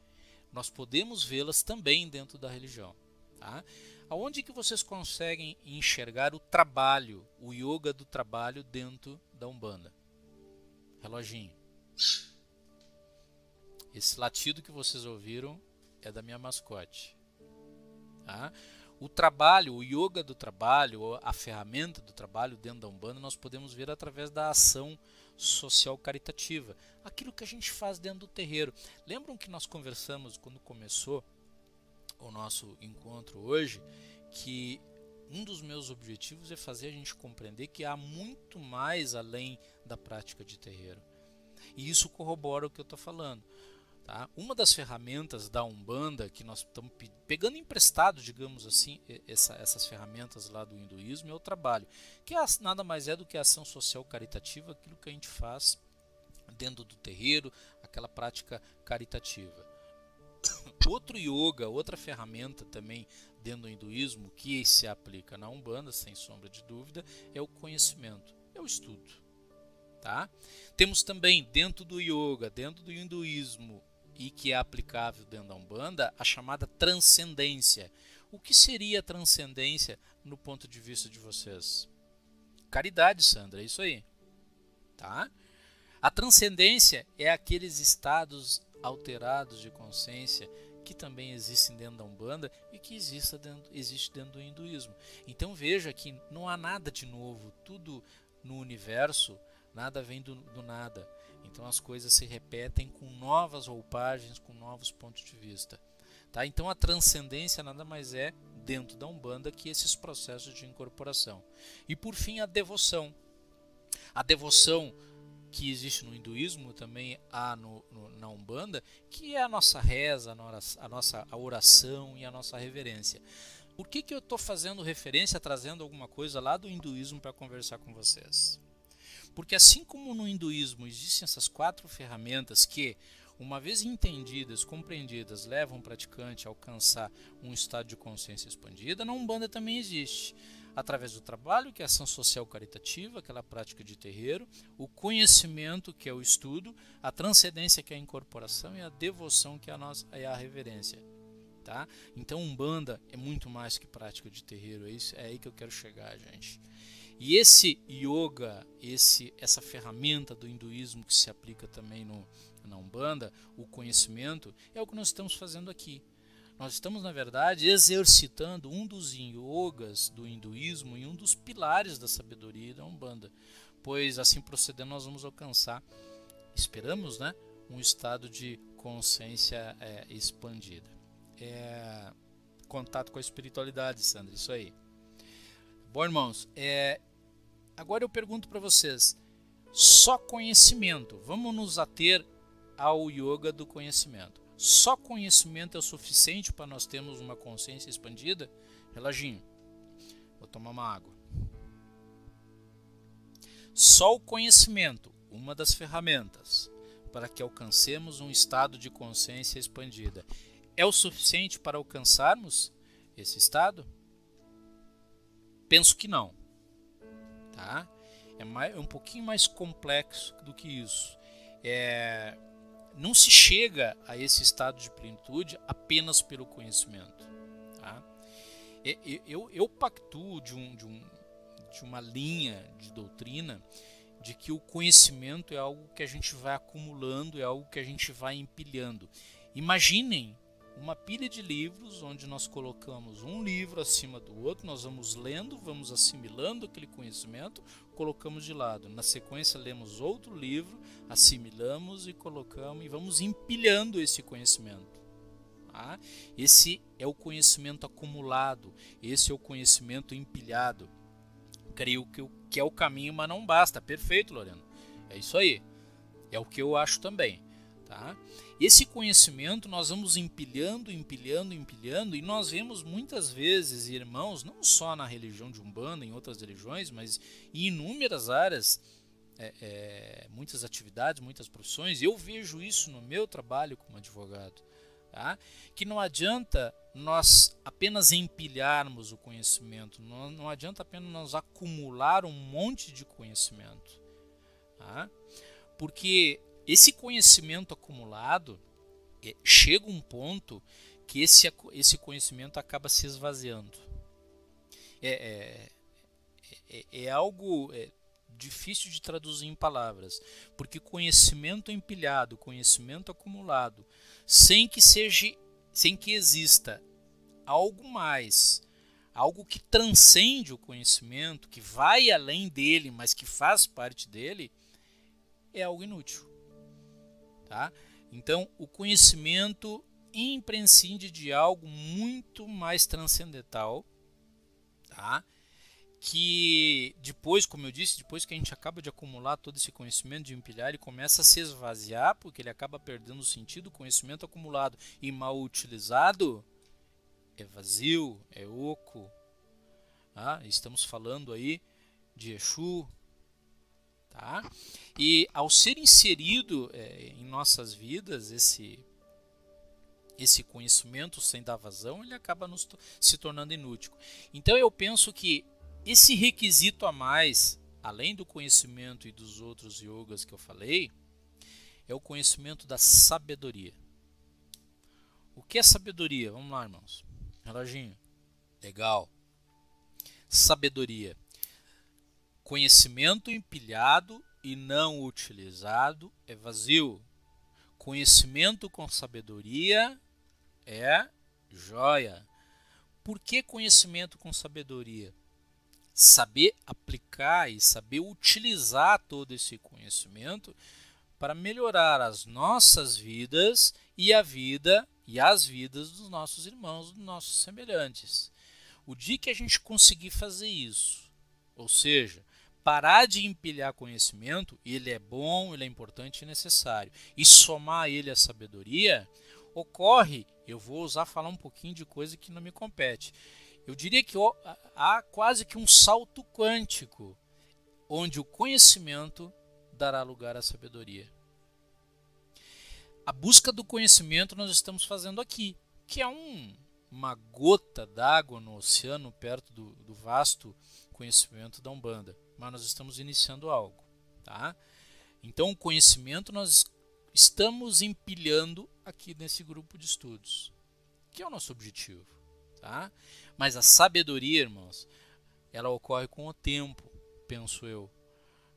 nós podemos vê-las também dentro da religião. Tá? Aonde que vocês conseguem enxergar o trabalho, o yoga do trabalho dentro da Umbanda? Reloginho. Esse latido que vocês ouviram é da minha mascote. Tá? O trabalho, o yoga do trabalho, a ferramenta do trabalho dentro da Umbanda, nós podemos ver através da ação social caritativa, aquilo que a gente faz dentro do terreiro. Lembram que nós conversamos quando começou o nosso encontro hoje que um dos meus objetivos é fazer a gente compreender que há muito mais além da prática de terreiro. E isso corrobora o que eu estou falando. Tá? Uma das ferramentas da Umbanda que nós estamos pegando emprestado, digamos assim, essa, essas ferramentas lá do hinduísmo é o trabalho, que é, nada mais é do que a ação social caritativa, aquilo que a gente faz dentro do terreiro, aquela prática caritativa. Outro yoga, outra ferramenta também dentro do hinduísmo que se aplica na Umbanda, sem sombra de dúvida, é o conhecimento, é o estudo. Tá? Temos também dentro do yoga, dentro do hinduísmo, e que é aplicável dentro da Umbanda, a chamada transcendência. O que seria transcendência no ponto de vista de vocês? Caridade, Sandra, é isso aí. Tá? A transcendência é aqueles estados alterados de consciência que também existem dentro da Umbanda e que existe dentro, existe dentro do hinduísmo. Então veja que não há nada de novo, tudo no universo, nada vem do, do nada. Então as coisas se repetem com novas roupagens, com novos pontos de vista. Tá? Então a transcendência nada mais é dentro da Umbanda que esses processos de incorporação. E por fim a devoção. A devoção que existe no hinduísmo também há no, no, na Umbanda, que é a nossa reza, a nossa a oração e a nossa reverência. Por que, que eu estou fazendo referência, trazendo alguma coisa lá do hinduísmo para conversar com vocês? Porque assim como no hinduísmo existem essas quatro ferramentas que, uma vez entendidas, compreendidas, levam o praticante a alcançar um estado de consciência expandida, na Umbanda também existe. Através do trabalho, que é a ação social caritativa, aquela prática de terreiro, o conhecimento, que é o estudo, a transcendência, que é a incorporação, e a devoção, que é a, nossa, é a reverência. Tá? Então, Umbanda é muito mais que prática de terreiro, é, isso, é aí que eu quero chegar, gente. E esse yoga, esse, essa ferramenta do hinduísmo que se aplica também no, na Umbanda, o conhecimento, é o que nós estamos fazendo aqui. Nós estamos, na verdade, exercitando um dos yogas do hinduísmo e um dos pilares da sabedoria da Umbanda, pois assim procedendo nós vamos alcançar, esperamos, né, um estado de consciência é, expandida. É, contato com a espiritualidade, Sandra, isso aí. Bom, irmãos, é, Agora eu pergunto para vocês: só conhecimento, vamos nos ater ao yoga do conhecimento. Só conhecimento é o suficiente para nós termos uma consciência expandida? Reloginho, vou tomar uma água. Só o conhecimento, uma das ferramentas para que alcancemos um estado de consciência expandida, é o suficiente para alcançarmos esse estado? Penso que não. Tá? É, mais, é um pouquinho mais complexo do que isso. É, não se chega a esse estado de plenitude apenas pelo conhecimento. Tá? Eu, eu, eu pactuo de, um, de, um, de uma linha de doutrina de que o conhecimento é algo que a gente vai acumulando, é algo que a gente vai empilhando. Imaginem uma pilha de livros onde nós colocamos um livro acima do outro, nós vamos lendo, vamos assimilando aquele conhecimento, colocamos de lado. Na sequência, lemos outro livro, assimilamos e colocamos e vamos empilhando esse conhecimento. Tá? Esse é o conhecimento acumulado, esse é o conhecimento empilhado. Creio que, que é o caminho, mas não basta. Perfeito, Lorena. É isso aí. É o que eu acho também. Tá? Esse conhecimento nós vamos empilhando, empilhando, empilhando, e nós vemos muitas vezes irmãos, não só na religião de Umbanda, em outras religiões, mas em inúmeras áreas, é, é, muitas atividades, muitas profissões. Eu vejo isso no meu trabalho como advogado. Tá? Que não adianta nós apenas empilharmos o conhecimento, não, não adianta apenas nós acumular um monte de conhecimento. Tá? Porque esse conhecimento acumulado é, chega um ponto que esse, esse conhecimento acaba se esvaziando. É, é, é, é algo é, difícil de traduzir em palavras, porque conhecimento empilhado, conhecimento acumulado, sem que seja, sem que exista algo mais, algo que transcende o conhecimento, que vai além dele, mas que faz parte dele, é algo inútil. Tá? Então, o conhecimento imprescinde de algo muito mais transcendental, tá? que depois, como eu disse, depois que a gente acaba de acumular todo esse conhecimento, de empilhar, ele começa a se esvaziar, porque ele acaba perdendo o sentido, o conhecimento acumulado e mal utilizado é vazio, é oco. Tá? Estamos falando aí de Exu, Tá? E ao ser inserido é, em nossas vidas esse esse conhecimento sem dar vazão, ele acaba nos, se tornando inútil. Então eu penso que esse requisito a mais, além do conhecimento e dos outros yogas que eu falei, é o conhecimento da sabedoria. O que é sabedoria? Vamos lá, irmãos. Reloginho. Legal. Sabedoria Conhecimento empilhado e não utilizado é vazio. Conhecimento com sabedoria é joia. Por que conhecimento com sabedoria? Saber aplicar e saber utilizar todo esse conhecimento para melhorar as nossas vidas e a vida e as vidas dos nossos irmãos, dos nossos semelhantes. O dia que a gente conseguir fazer isso, ou seja, parar de empilhar conhecimento, ele é bom, ele é importante e necessário, e somar ele à sabedoria, ocorre, eu vou usar falar um pouquinho de coisa que não me compete. Eu diria que há quase que um salto quântico, onde o conhecimento dará lugar à sabedoria. A busca do conhecimento nós estamos fazendo aqui, que é um, uma gota d'água no oceano perto do, do vasto conhecimento da Umbanda mas nós estamos iniciando algo, tá? Então o conhecimento nós estamos empilhando aqui nesse grupo de estudos, que é o nosso objetivo, tá? Mas a sabedoria, irmãos, ela ocorre com o tempo, penso eu,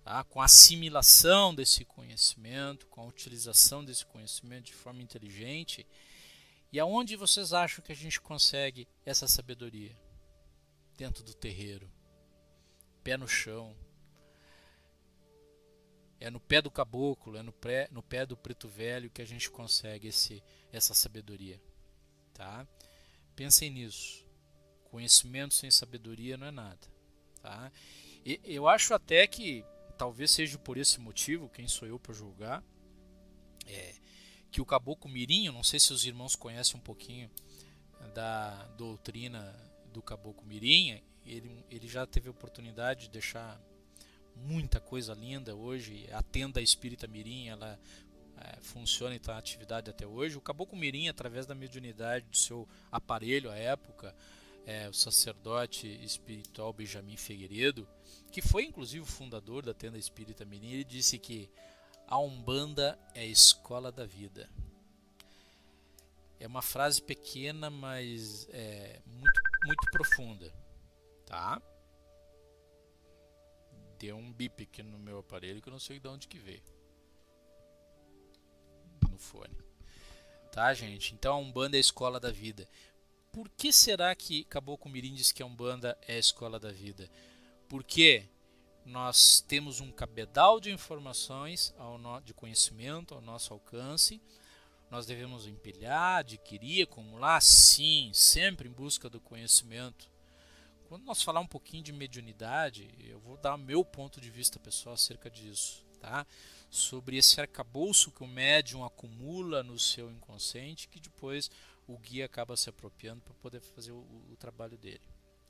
tá? Com a assimilação desse conhecimento, com a utilização desse conhecimento de forma inteligente. E aonde vocês acham que a gente consegue essa sabedoria? Dentro do terreiro pé no chão. É no pé do caboclo, é no pé, no pé do preto velho que a gente consegue esse, essa sabedoria. Tá? Pensem nisso. Conhecimento sem sabedoria não é nada. Tá? E, eu acho até que, talvez seja por esse motivo, quem sou eu para julgar, é, que o caboclo mirim, não sei se os irmãos conhecem um pouquinho da doutrina do caboclo mirim, ele, ele já teve a oportunidade de deixar muita coisa linda hoje. A tenda espírita Mirim, ela é, funciona e está em atividade até hoje. O Caboclo Mirim, através da mediunidade do seu aparelho à época, é, o sacerdote espiritual Benjamin Figueiredo, que foi inclusive o fundador da tenda espírita Mirim, ele disse que A Umbanda é a escola da vida. É uma frase pequena, mas é muito, muito profunda, tá? Deu um bip aqui no meu aparelho que eu não sei de onde que veio. No fone. Tá, gente? Então a Umbanda é a escola da vida. Por que será que Caboclo Mirim diz que a Umbanda é a escola da vida? Porque nós temos um cabedal de informações de conhecimento ao nosso alcance. Nós devemos empilhar, adquirir, acumular, sim, sempre em busca do conhecimento. Quando nós falar um pouquinho de mediunidade, eu vou dar meu ponto de vista pessoal acerca disso, tá? Sobre esse arcabouço que o médium acumula no seu inconsciente, que depois o guia acaba se apropriando para poder fazer o, o trabalho dele.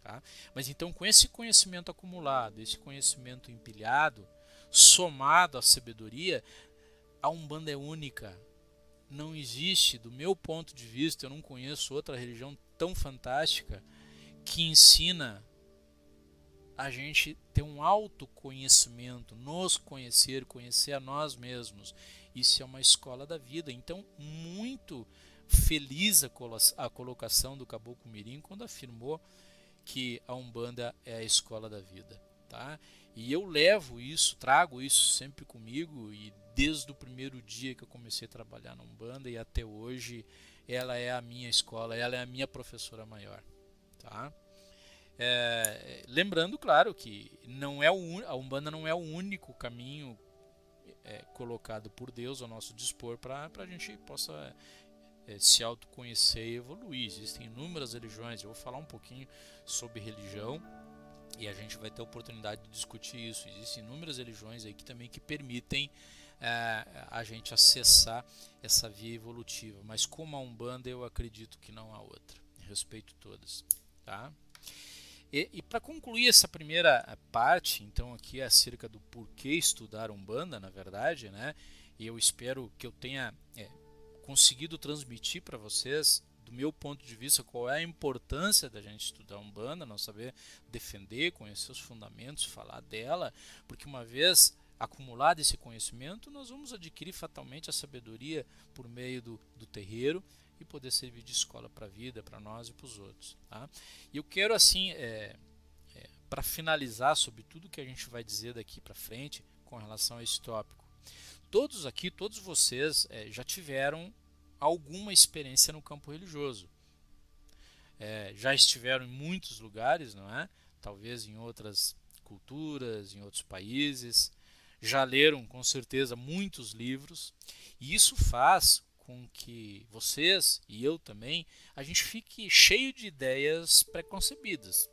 Tá? Mas então, com esse conhecimento acumulado, esse conhecimento empilhado, somado à sabedoria, a Umbanda é única. Não existe, do meu ponto de vista, eu não conheço outra religião tão fantástica que ensina a gente ter um autoconhecimento, nos conhecer, conhecer a nós mesmos. Isso é uma escola da vida. Então, muito feliz a colocação do Caboclo Mirim quando afirmou que a Umbanda é a escola da vida, tá? E eu levo isso, trago isso sempre comigo e desde o primeiro dia que eu comecei a trabalhar na Umbanda e até hoje ela é a minha escola, ela é a minha professora maior, tá? É, lembrando, claro, que não é o, a Umbanda não é o único caminho é, colocado por Deus ao nosso dispor para a gente possa é, se autoconhecer e evoluir. Existem inúmeras religiões, eu vou falar um pouquinho sobre religião e a gente vai ter oportunidade de discutir isso. Existem inúmeras religiões aí que também que permitem é, a gente acessar essa via evolutiva, mas como a Umbanda eu acredito que não há outra. Respeito todas, tá? E, e para concluir essa primeira parte, então aqui é acerca do porquê estudar Umbanda, na verdade, né? E eu espero que eu tenha é, conseguido transmitir para vocês, do meu ponto de vista, qual é a importância da gente estudar Umbanda, não saber defender, conhecer os fundamentos, falar dela, porque uma vez acumulado esse conhecimento, nós vamos adquirir fatalmente a sabedoria por meio do, do terreiro e poder servir de escola para a vida, para nós e para os outros. Tá? E eu quero assim, é, é, para finalizar sobre tudo que a gente vai dizer daqui para frente com relação a esse tópico, todos aqui, todos vocês é, já tiveram alguma experiência no campo religioso. É, já estiveram em muitos lugares, não é? Talvez em outras culturas, em outros países. Já leram com certeza muitos livros. E isso faz com que vocês e eu também a gente fique cheio de ideias preconcebidas,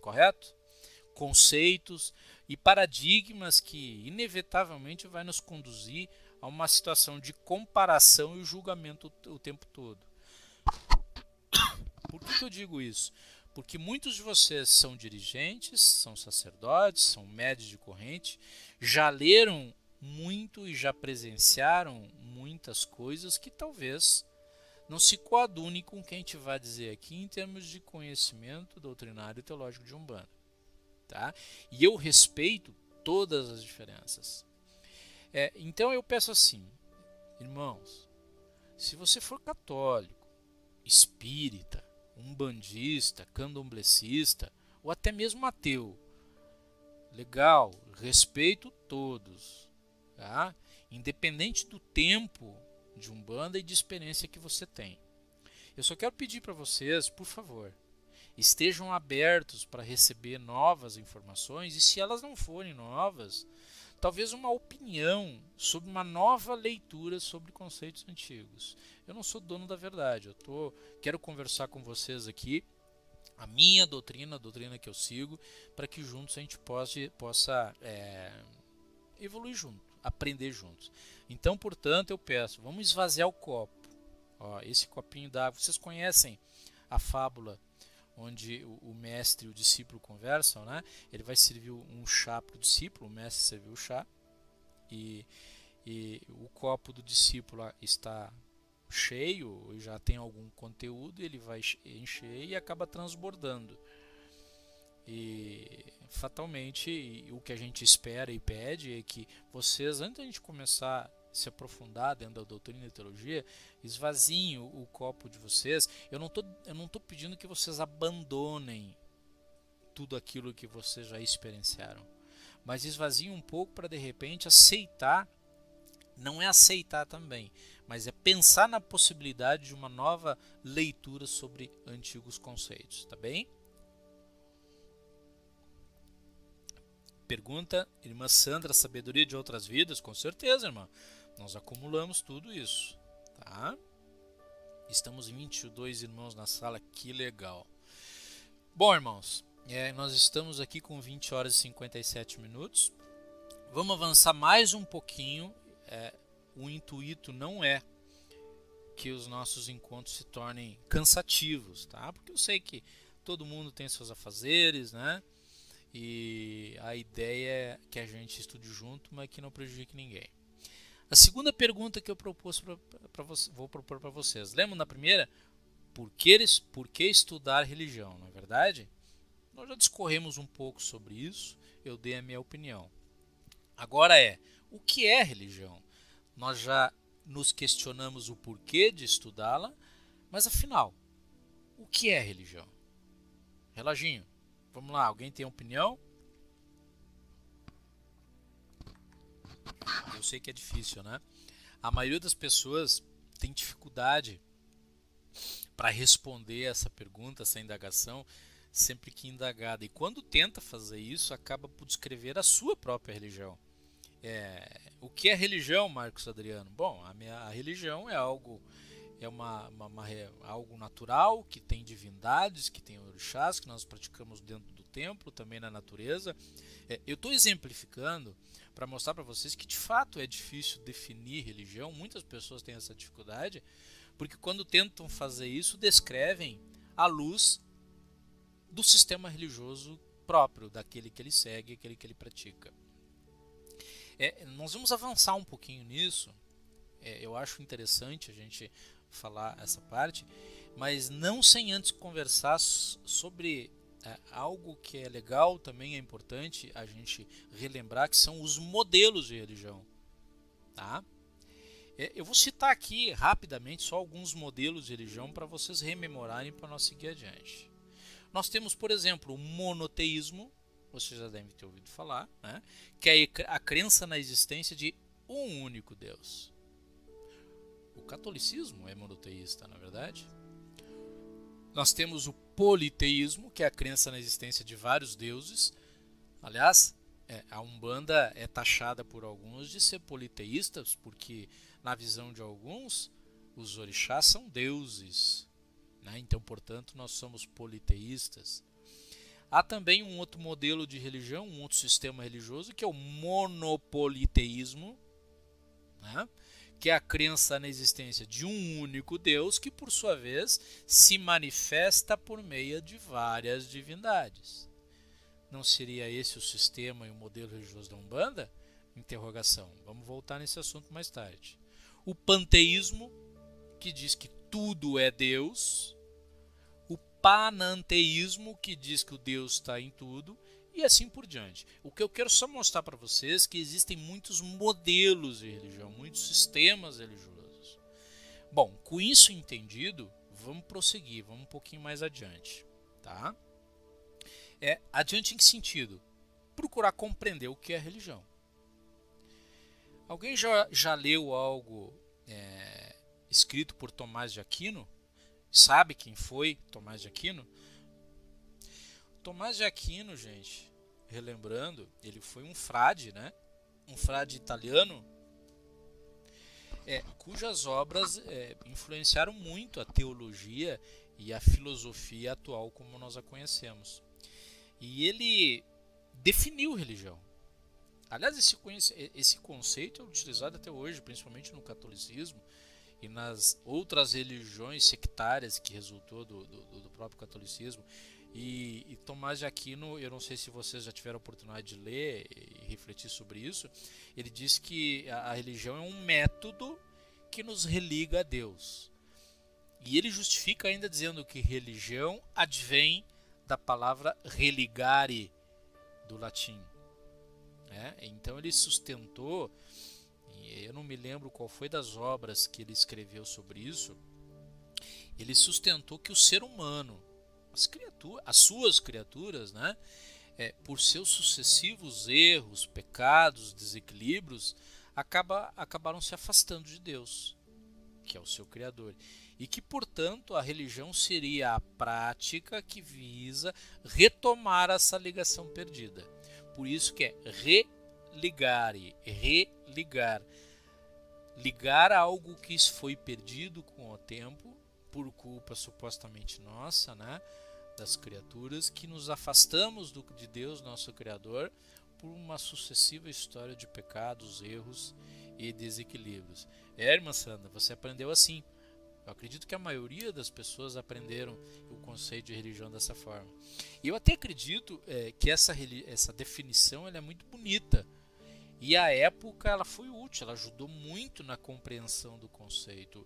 correto? Conceitos, e paradigmas que inevitavelmente vai nos conduzir a uma situação de comparação e julgamento o tempo todo. Por que, eu digo isso? Porque muitos de vocês são dirigentes, são sacerdotes, são médios de corrente, já leram muito e já presenciaram muitas coisas que talvez não se coadune com o que a gente vai dizer aqui em termos de conhecimento doutrinário e teológico de Umbanda tá? E eu respeito todas as diferenças. É, então eu peço assim, irmãos, se você for católico, espírita, umbandista, candomblecista ou até mesmo ateu, legal, respeito todos, tá? Independente do tempo de umbanda e de experiência que você tem. Eu só quero pedir para vocês, por favor, estejam abertos para receber novas informações e se elas não forem novas, talvez uma opinião sobre uma nova leitura sobre conceitos antigos. Eu não sou dono da verdade, eu tô, quero conversar com vocês aqui a minha doutrina, a doutrina que eu sigo, para que juntos a gente possa, possa é, evoluir junto, aprender juntos. Então, portanto, eu peço, vamos esvaziar o copo. Ó, esse copinho d'água, vocês conhecem a fábula onde o, mestre e o discípulo conversam, né? Ele vai servir um chá para o discípulo, o mestre serviu o chá e, e o copo do discípulo está cheio, já tem algum conteúdo, ele vai encher e acaba transbordando. E fatalmente o que a gente espera e pede é que vocês, antes da gente começar a se aprofundar dentro da doutrina e teologia, esvaziem o, copo de vocês. Eu não tô, eu não tô pedindo que vocês abandonem tudo aquilo que vocês já experienciaram, mas esvaziem um pouco para de repente aceitar. Não é aceitar também, mas é pensar na possibilidade de uma nova leitura sobre antigos conceitos, tá bem? Pergunta, irmã Sandra, sabedoria de outras vidas? Com certeza, irmã. Nós acumulamos tudo isso, tá? Estamos 22 irmãos na sala, que legal. Bom, irmãos, é, nós estamos aqui com 20 horas e 57 minutos. Vamos avançar mais um pouquinho. É, o intuito não é que os nossos encontros se tornem cansativos, tá? Porque eu sei que todo mundo tem seus afazeres, né? E a ideia é que a gente estude junto, mas que não prejudique ninguém. A segunda pergunta que eu propus pra, pra você, vou propor para vocês. Lembra na primeira? Por que, por que estudar religião? Não é verdade? Nós já discorremos um pouco sobre isso, eu dei a minha opinião. Agora é, o que é religião? Nós já nos questionamos o porquê de estudá-la, mas afinal, o que é religião? Reloginho, Vamos lá, alguém tem opinião? Eu sei que é difícil, né? A maioria das pessoas tem dificuldade para responder essa pergunta, essa indagação, sempre que indagada. E quando tenta fazer isso, acaba por descrever a sua própria religião. É, o que é religião, Marcos Adriano? Bom, a, minha, a religião é algo é uma, uma, uma, algo natural, que tem divindades, que tem orixás, que nós praticamos dentro do templo, também na natureza. É, eu estou exemplificando para mostrar para vocês que de fato é difícil definir religião, muitas pessoas têm essa dificuldade, porque quando tentam fazer isso, descrevem à luz do sistema religioso próprio, daquele que ele segue, aquele que ele pratica. É, nós vamos avançar um pouquinho nisso. É, eu acho interessante a gente falar essa parte, mas não sem antes conversar sobre é, algo que é legal, também é importante a gente relembrar, que são os modelos de religião. Tá? É, eu vou citar aqui rapidamente só alguns modelos de religião para vocês rememorarem para nós seguir adiante. Nós temos, por exemplo, o monoteísmo, vocês já devem ter ouvido falar, né? que é a crença na existência de um único Deus. O catolicismo é monoteísta, na é verdade. Nós temos o politeísmo, que é a crença na existência de vários deuses. Aliás, é, a Umbanda é taxada por alguns de ser politeístas, porque, na visão de alguns, os orixás são deuses. Né? Então, portanto, nós somos politeístas. Há também um outro modelo de religião, um outro sistema religioso, que é o monopoliteísmo. Né? Que é a crença na existência de um único Deus que, por sua vez, se manifesta por meio de várias divindades. Não seria esse o sistema e o modelo religioso da Umbanda? Interrogação. Vamos voltar nesse assunto mais tarde. O panteísmo, que diz que tudo é Deus. O pananteísmo, que diz que o Deus está em tudo e assim por diante. O que eu quero só mostrar para vocês é que existem muitos modelos de religião, muitos sistemas religiosos. Bom, com isso entendido, vamos prosseguir, vamos um pouquinho mais adiante, tá? É adiante em que sentido? Procurar compreender o que é religião. Alguém já, já leu algo é, escrito por Tomás de Aquino? Sabe quem foi Tomás de Aquino? Tomás de Aquino, gente, relembrando, ele foi um frade, né? Um frade italiano, é, cujas obras é, influenciaram muito a teologia e a filosofia atual como nós a conhecemos. E ele definiu religião. Aliás, esse, esse conceito é utilizado até hoje, principalmente no catolicismo e nas outras religiões sectárias que resultou do, do, do próprio catolicismo. E, e, Tomás de Aquino, eu não sei se vocês já tiveram a oportunidade de ler e refletir sobre isso, ele diz que a, a religião é um método que nos religa a Deus. E ele justifica ainda dizendo que religião advém da palavra religare do latim. É? Então ele sustentou, eu não me lembro qual foi das obras que ele escreveu sobre isso, ele sustentou que o ser humano, as, criaturas, as suas criaturas, né, é, por seus sucessivos erros, pecados, desequilíbrios, acaba, acabaram se afastando de Deus, que é o seu Criador. E que, portanto, a religião seria a prática que visa retomar essa ligação perdida. Por isso que é religar, religar. Ligar algo que foi perdido com o tempo, por culpa supostamente nossa, né? Das criaturas, que nos afastamos do, de Deus, nosso Criador, por uma sucessiva história de pecados, erros e desequilíbrios. É, irmã Sandra, você aprendeu assim. Eu acredito que a maioria das pessoas aprenderam o conceito de religião dessa forma. E eu até acredito é, que essa, essa definição é muito bonita. E a época ela foi útil, ela ajudou muito na compreensão do conceito.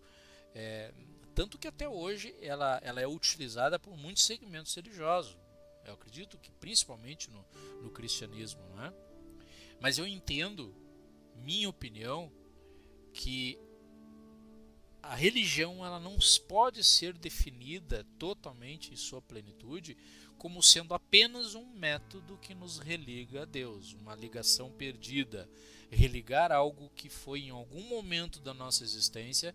É, tanto que até hoje ela, ela é utilizada por muitos segmentos religiosos. Eu acredito que principalmente no, no cristianismo, não é? Mas eu entendo, minha opinião, que a religião ela não pode ser definida totalmente em sua plenitude como sendo apenas um método que nos religa a Deus, uma ligação perdida, religar algo que foi em algum momento da nossa existência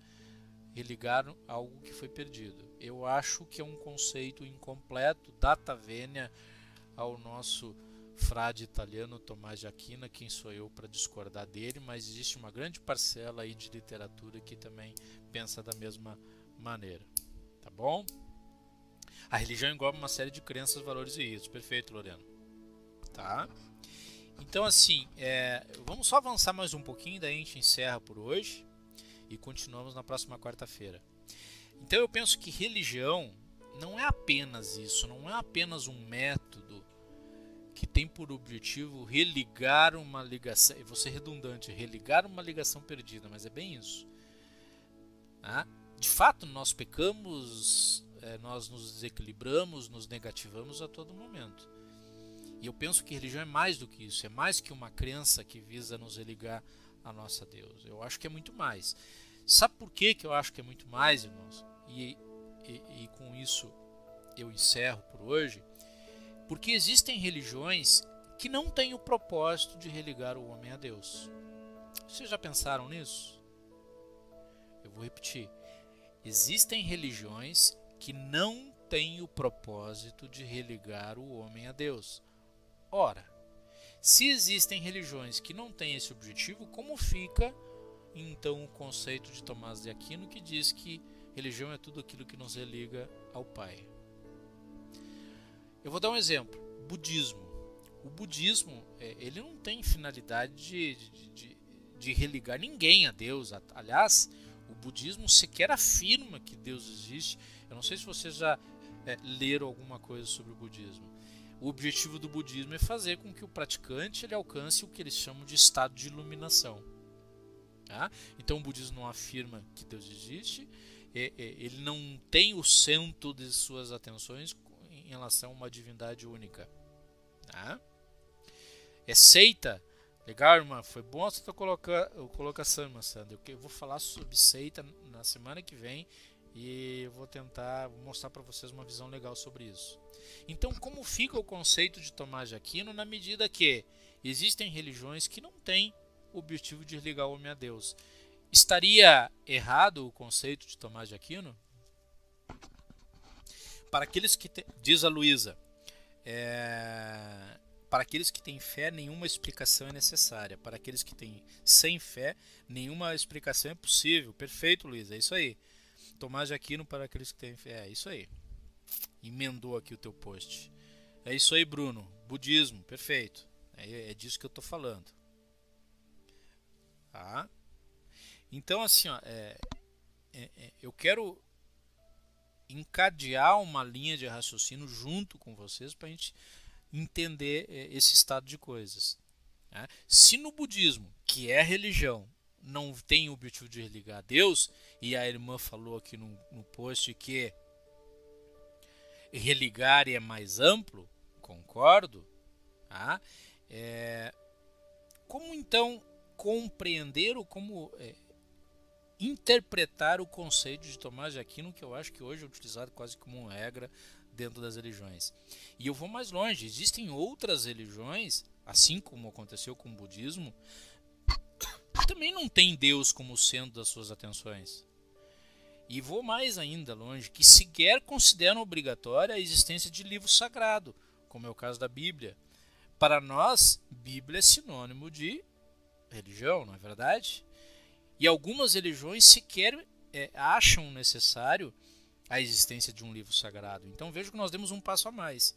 religar algo que foi perdido. Eu acho que é um conceito incompleto, data vênia ao nosso frade italiano Tomás de Aquino, quem sou eu para discordar dele, mas existe uma grande parcela aí de literatura que também pensa da mesma maneira. Tá bom? A religião engloba uma série de crenças, valores e ritos. Perfeito, Lorena. Tá? Então, assim, é, vamos só avançar mais um pouquinho, daí a gente encerra por hoje e continuamos na próxima quarta-feira. Então eu penso que religião não é apenas isso, não é apenas um método que tem por objetivo religar uma ligação, e ser redundante, religar uma ligação perdida, mas é bem isso. Tá? De fato, nós pecamos, é, nós nos desequilibramos, nos negativamos a todo momento. E eu penso que religião é mais do que isso, é mais que uma crença que visa nos religar a nossa Deus. Eu acho que é muito mais. Sabe por que, que eu acho que é muito mais, irmãos? E, e, e com isso eu encerro por hoje. Porque existem religiões que não têm o propósito de religar o homem a Deus. Vocês já pensaram nisso? Eu vou repetir. Existem religiões que não têm o propósito de religar o homem a Deus. Ora, se existem religiões que não têm esse objetivo, como fica então o conceito de Tomás de Aquino que diz que religião é tudo aquilo que nos religa ao Pai? Eu vou dar um exemplo: budismo. O budismo é, ele não tem finalidade de, de, de, religar ninguém a Deus. Aliás, o budismo sequer afirma que Deus existe. Eu não sei se vocês já é, leram alguma coisa sobre o budismo. O objetivo do budismo é fazer com que o praticante ele alcance o que eles chamam de estado de iluminação. Tá? Então o budismo não afirma que Deus existe, ele não tem o centro de suas atenções em relação a uma divindade única. Tá? É seita. Legal, irmã? Foi bom a sua colocação, irmã Sandra. Eu vou falar sobre seita na semana que vem e eu vou tentar mostrar para vocês uma visão legal sobre isso. Então, como fica o conceito de Tomás de Aquino na medida que existem religiões que não têm o objetivo de ligar o homem a Deus? Estaria errado o conceito de Tomás de Aquino? Para aqueles que te... diz a Luísa, é... para aqueles que têm fé, nenhuma explicação é necessária. Para aqueles que têm sem fé, nenhuma explicação é possível. Perfeito, Luísa, é isso aí. Tomás de Aquino para aqueles que têm fé, é isso aí emendou aqui o teu post. É isso aí, Bruno. Budismo, perfeito. É, é disso que eu estou falando. Tá? Então, assim, ó, é, é, é, eu quero encadear uma linha de raciocínio junto com vocês para a gente entender é, esse estado de coisas. Né? Se no budismo, que é religião, não tem o objetivo de religar a Deus, e a irmã falou aqui no, no post que religar é mais amplo, concordo. Tá? É, como então compreender ou como é, interpretar o conceito de Tomás de Aquino, que eu acho que hoje é utilizado quase como regra dentro das religiões. E eu vou mais longe, existem outras religiões, assim como aconteceu com o budismo, que também não tem Deus como centro das suas atenções. E vou mais ainda longe, que sequer consideram obrigatória a existência de livro sagrado, como é o caso da Bíblia. Para nós, Bíblia é sinônimo de religião, não é verdade? E algumas religiões sequer é, acham necessário a existência de um livro sagrado. Então vejo que nós demos um passo a mais.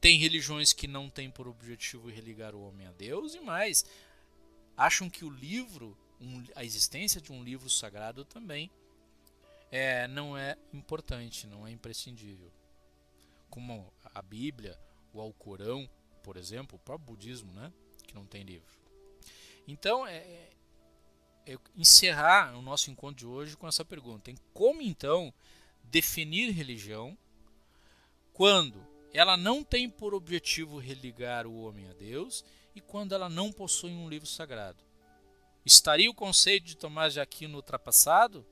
Tem religiões que não têm por objetivo religar o homem a Deus e mais acham que o livro, um, a existência de um livro sagrado também é, não é importante, não é imprescindível. Como a Bíblia, o Alcorão, por exemplo, o próprio budismo, né, que não tem livro. Então, é, é, encerrar o nosso encontro de hoje com essa pergunta: como então definir religião quando ela não tem por objetivo religar o homem a Deus e quando ela não possui um livro sagrado? Estaria o conceito de Tomás de Aquino ultrapassado?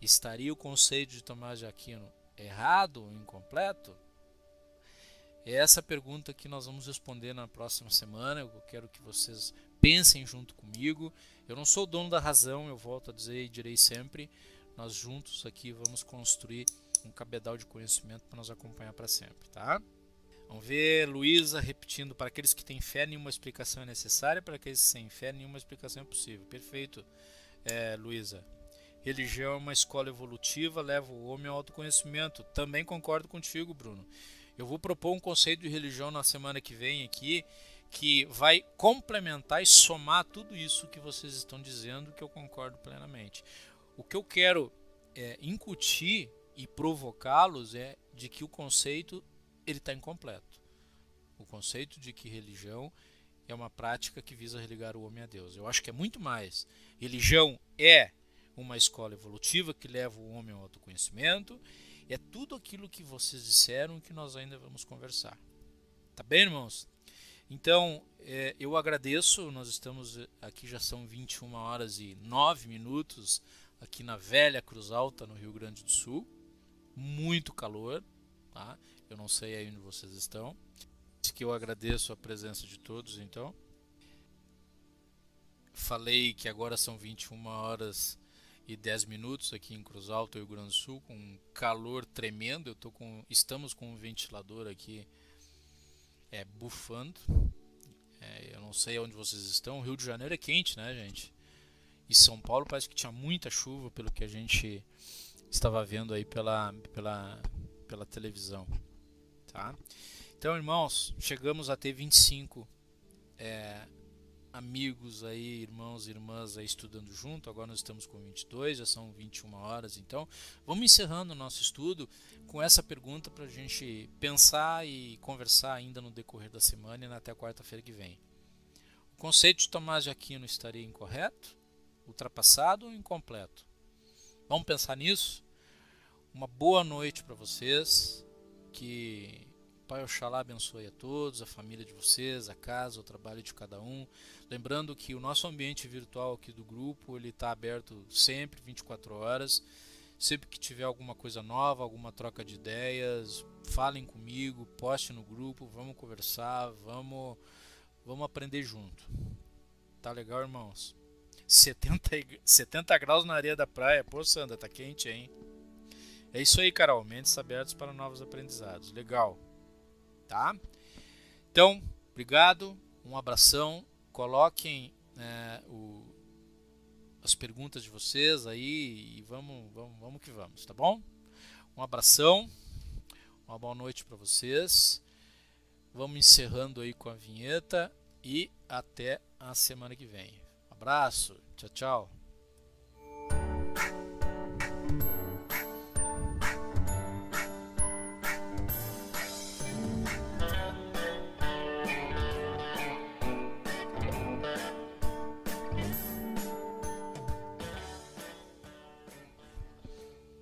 Estaria o conceito de Tomás de Aquino errado, incompleto? É essa pergunta que nós vamos responder na próxima semana. Eu quero que vocês pensem junto comigo. Eu não sou o dono da razão, eu volto a dizer e direi sempre. Nós juntos aqui vamos construir um cabedal de conhecimento para nos acompanhar para sempre, tá? Vamos ver Luísa repetindo: para aqueles que têm fé, nenhuma explicação é necessária, para aqueles sem fé, nenhuma explicação é possível. Perfeito, é, Luísa. Religião é uma escola evolutiva, leva o homem ao autoconhecimento. Também concordo contigo, Bruno. Eu vou propor um conceito de religião na semana que vem aqui que vai complementar e somar tudo isso que vocês estão dizendo, que eu concordo plenamente. O que eu quero é, incutir e provocá-los é de que o conceito ele está incompleto. O conceito de que religião é uma prática que visa religar o homem a Deus. Eu acho que é muito mais. Religião é uma escola evolutiva que leva o homem ao autoconhecimento. É tudo aquilo que vocês disseram que nós ainda vamos conversar. Tá bem, irmãos? Então, é, eu agradeço. Nós estamos aqui, já são 21 horas e 9 minutos, aqui na velha Cruz Alta, no Rio Grande do Sul. Muito calor, tá? Eu não sei aí onde vocês estão. Que eu agradeço a presença de todos, então. Falei que agora são 21 horas e 10 minutos aqui em Cruz Alta, Rio Grande do Sul, com um calor tremendo. Eu tô com, estamos com um ventilador aqui é, bufando. É, eu não sei onde vocês estão. O Rio de Janeiro é quente, né, gente? E São Paulo parece que tinha muita chuva, pelo que a gente estava vendo aí pela, pela, pela televisão. Tá? Então, irmãos, chegamos a ter 25 é, amigos aí, irmãos e irmãs aí estudando junto. Agora nós estamos com 22, já são 21 horas. Então, vamos encerrando o nosso estudo com essa pergunta para a gente pensar e conversar ainda no decorrer da semana e até quarta-feira que vem. O conceito de Tomás de Aquino estaria incorreto, ultrapassado ou incompleto? Vamos pensar nisso? Uma boa noite para vocês. Que Pai Oxalá abençoe a todos, a família de vocês, a casa, o trabalho de cada um. Lembrando que o nosso ambiente virtual aqui do grupo ele está aberto sempre, 24 horas. Sempre que tiver alguma coisa nova, alguma troca de ideias, falem comigo, poste no grupo, vamos conversar, vamos, vamos aprender junto. Tá legal, irmãos? 70, 70 graus na areia da praia. Pô, Sandra, tá quente, hein? É isso aí, Carol. Mentes abertos para novos aprendizados. Legal tá? Então, obrigado, um abração, coloquem é, o, as perguntas de vocês aí e vamos, vamos, vamos que vamos, tá bom? Um abração, uma boa noite para vocês. Vamos encerrando aí com a vinheta e até a semana que vem. Abraço, tchau, tchau.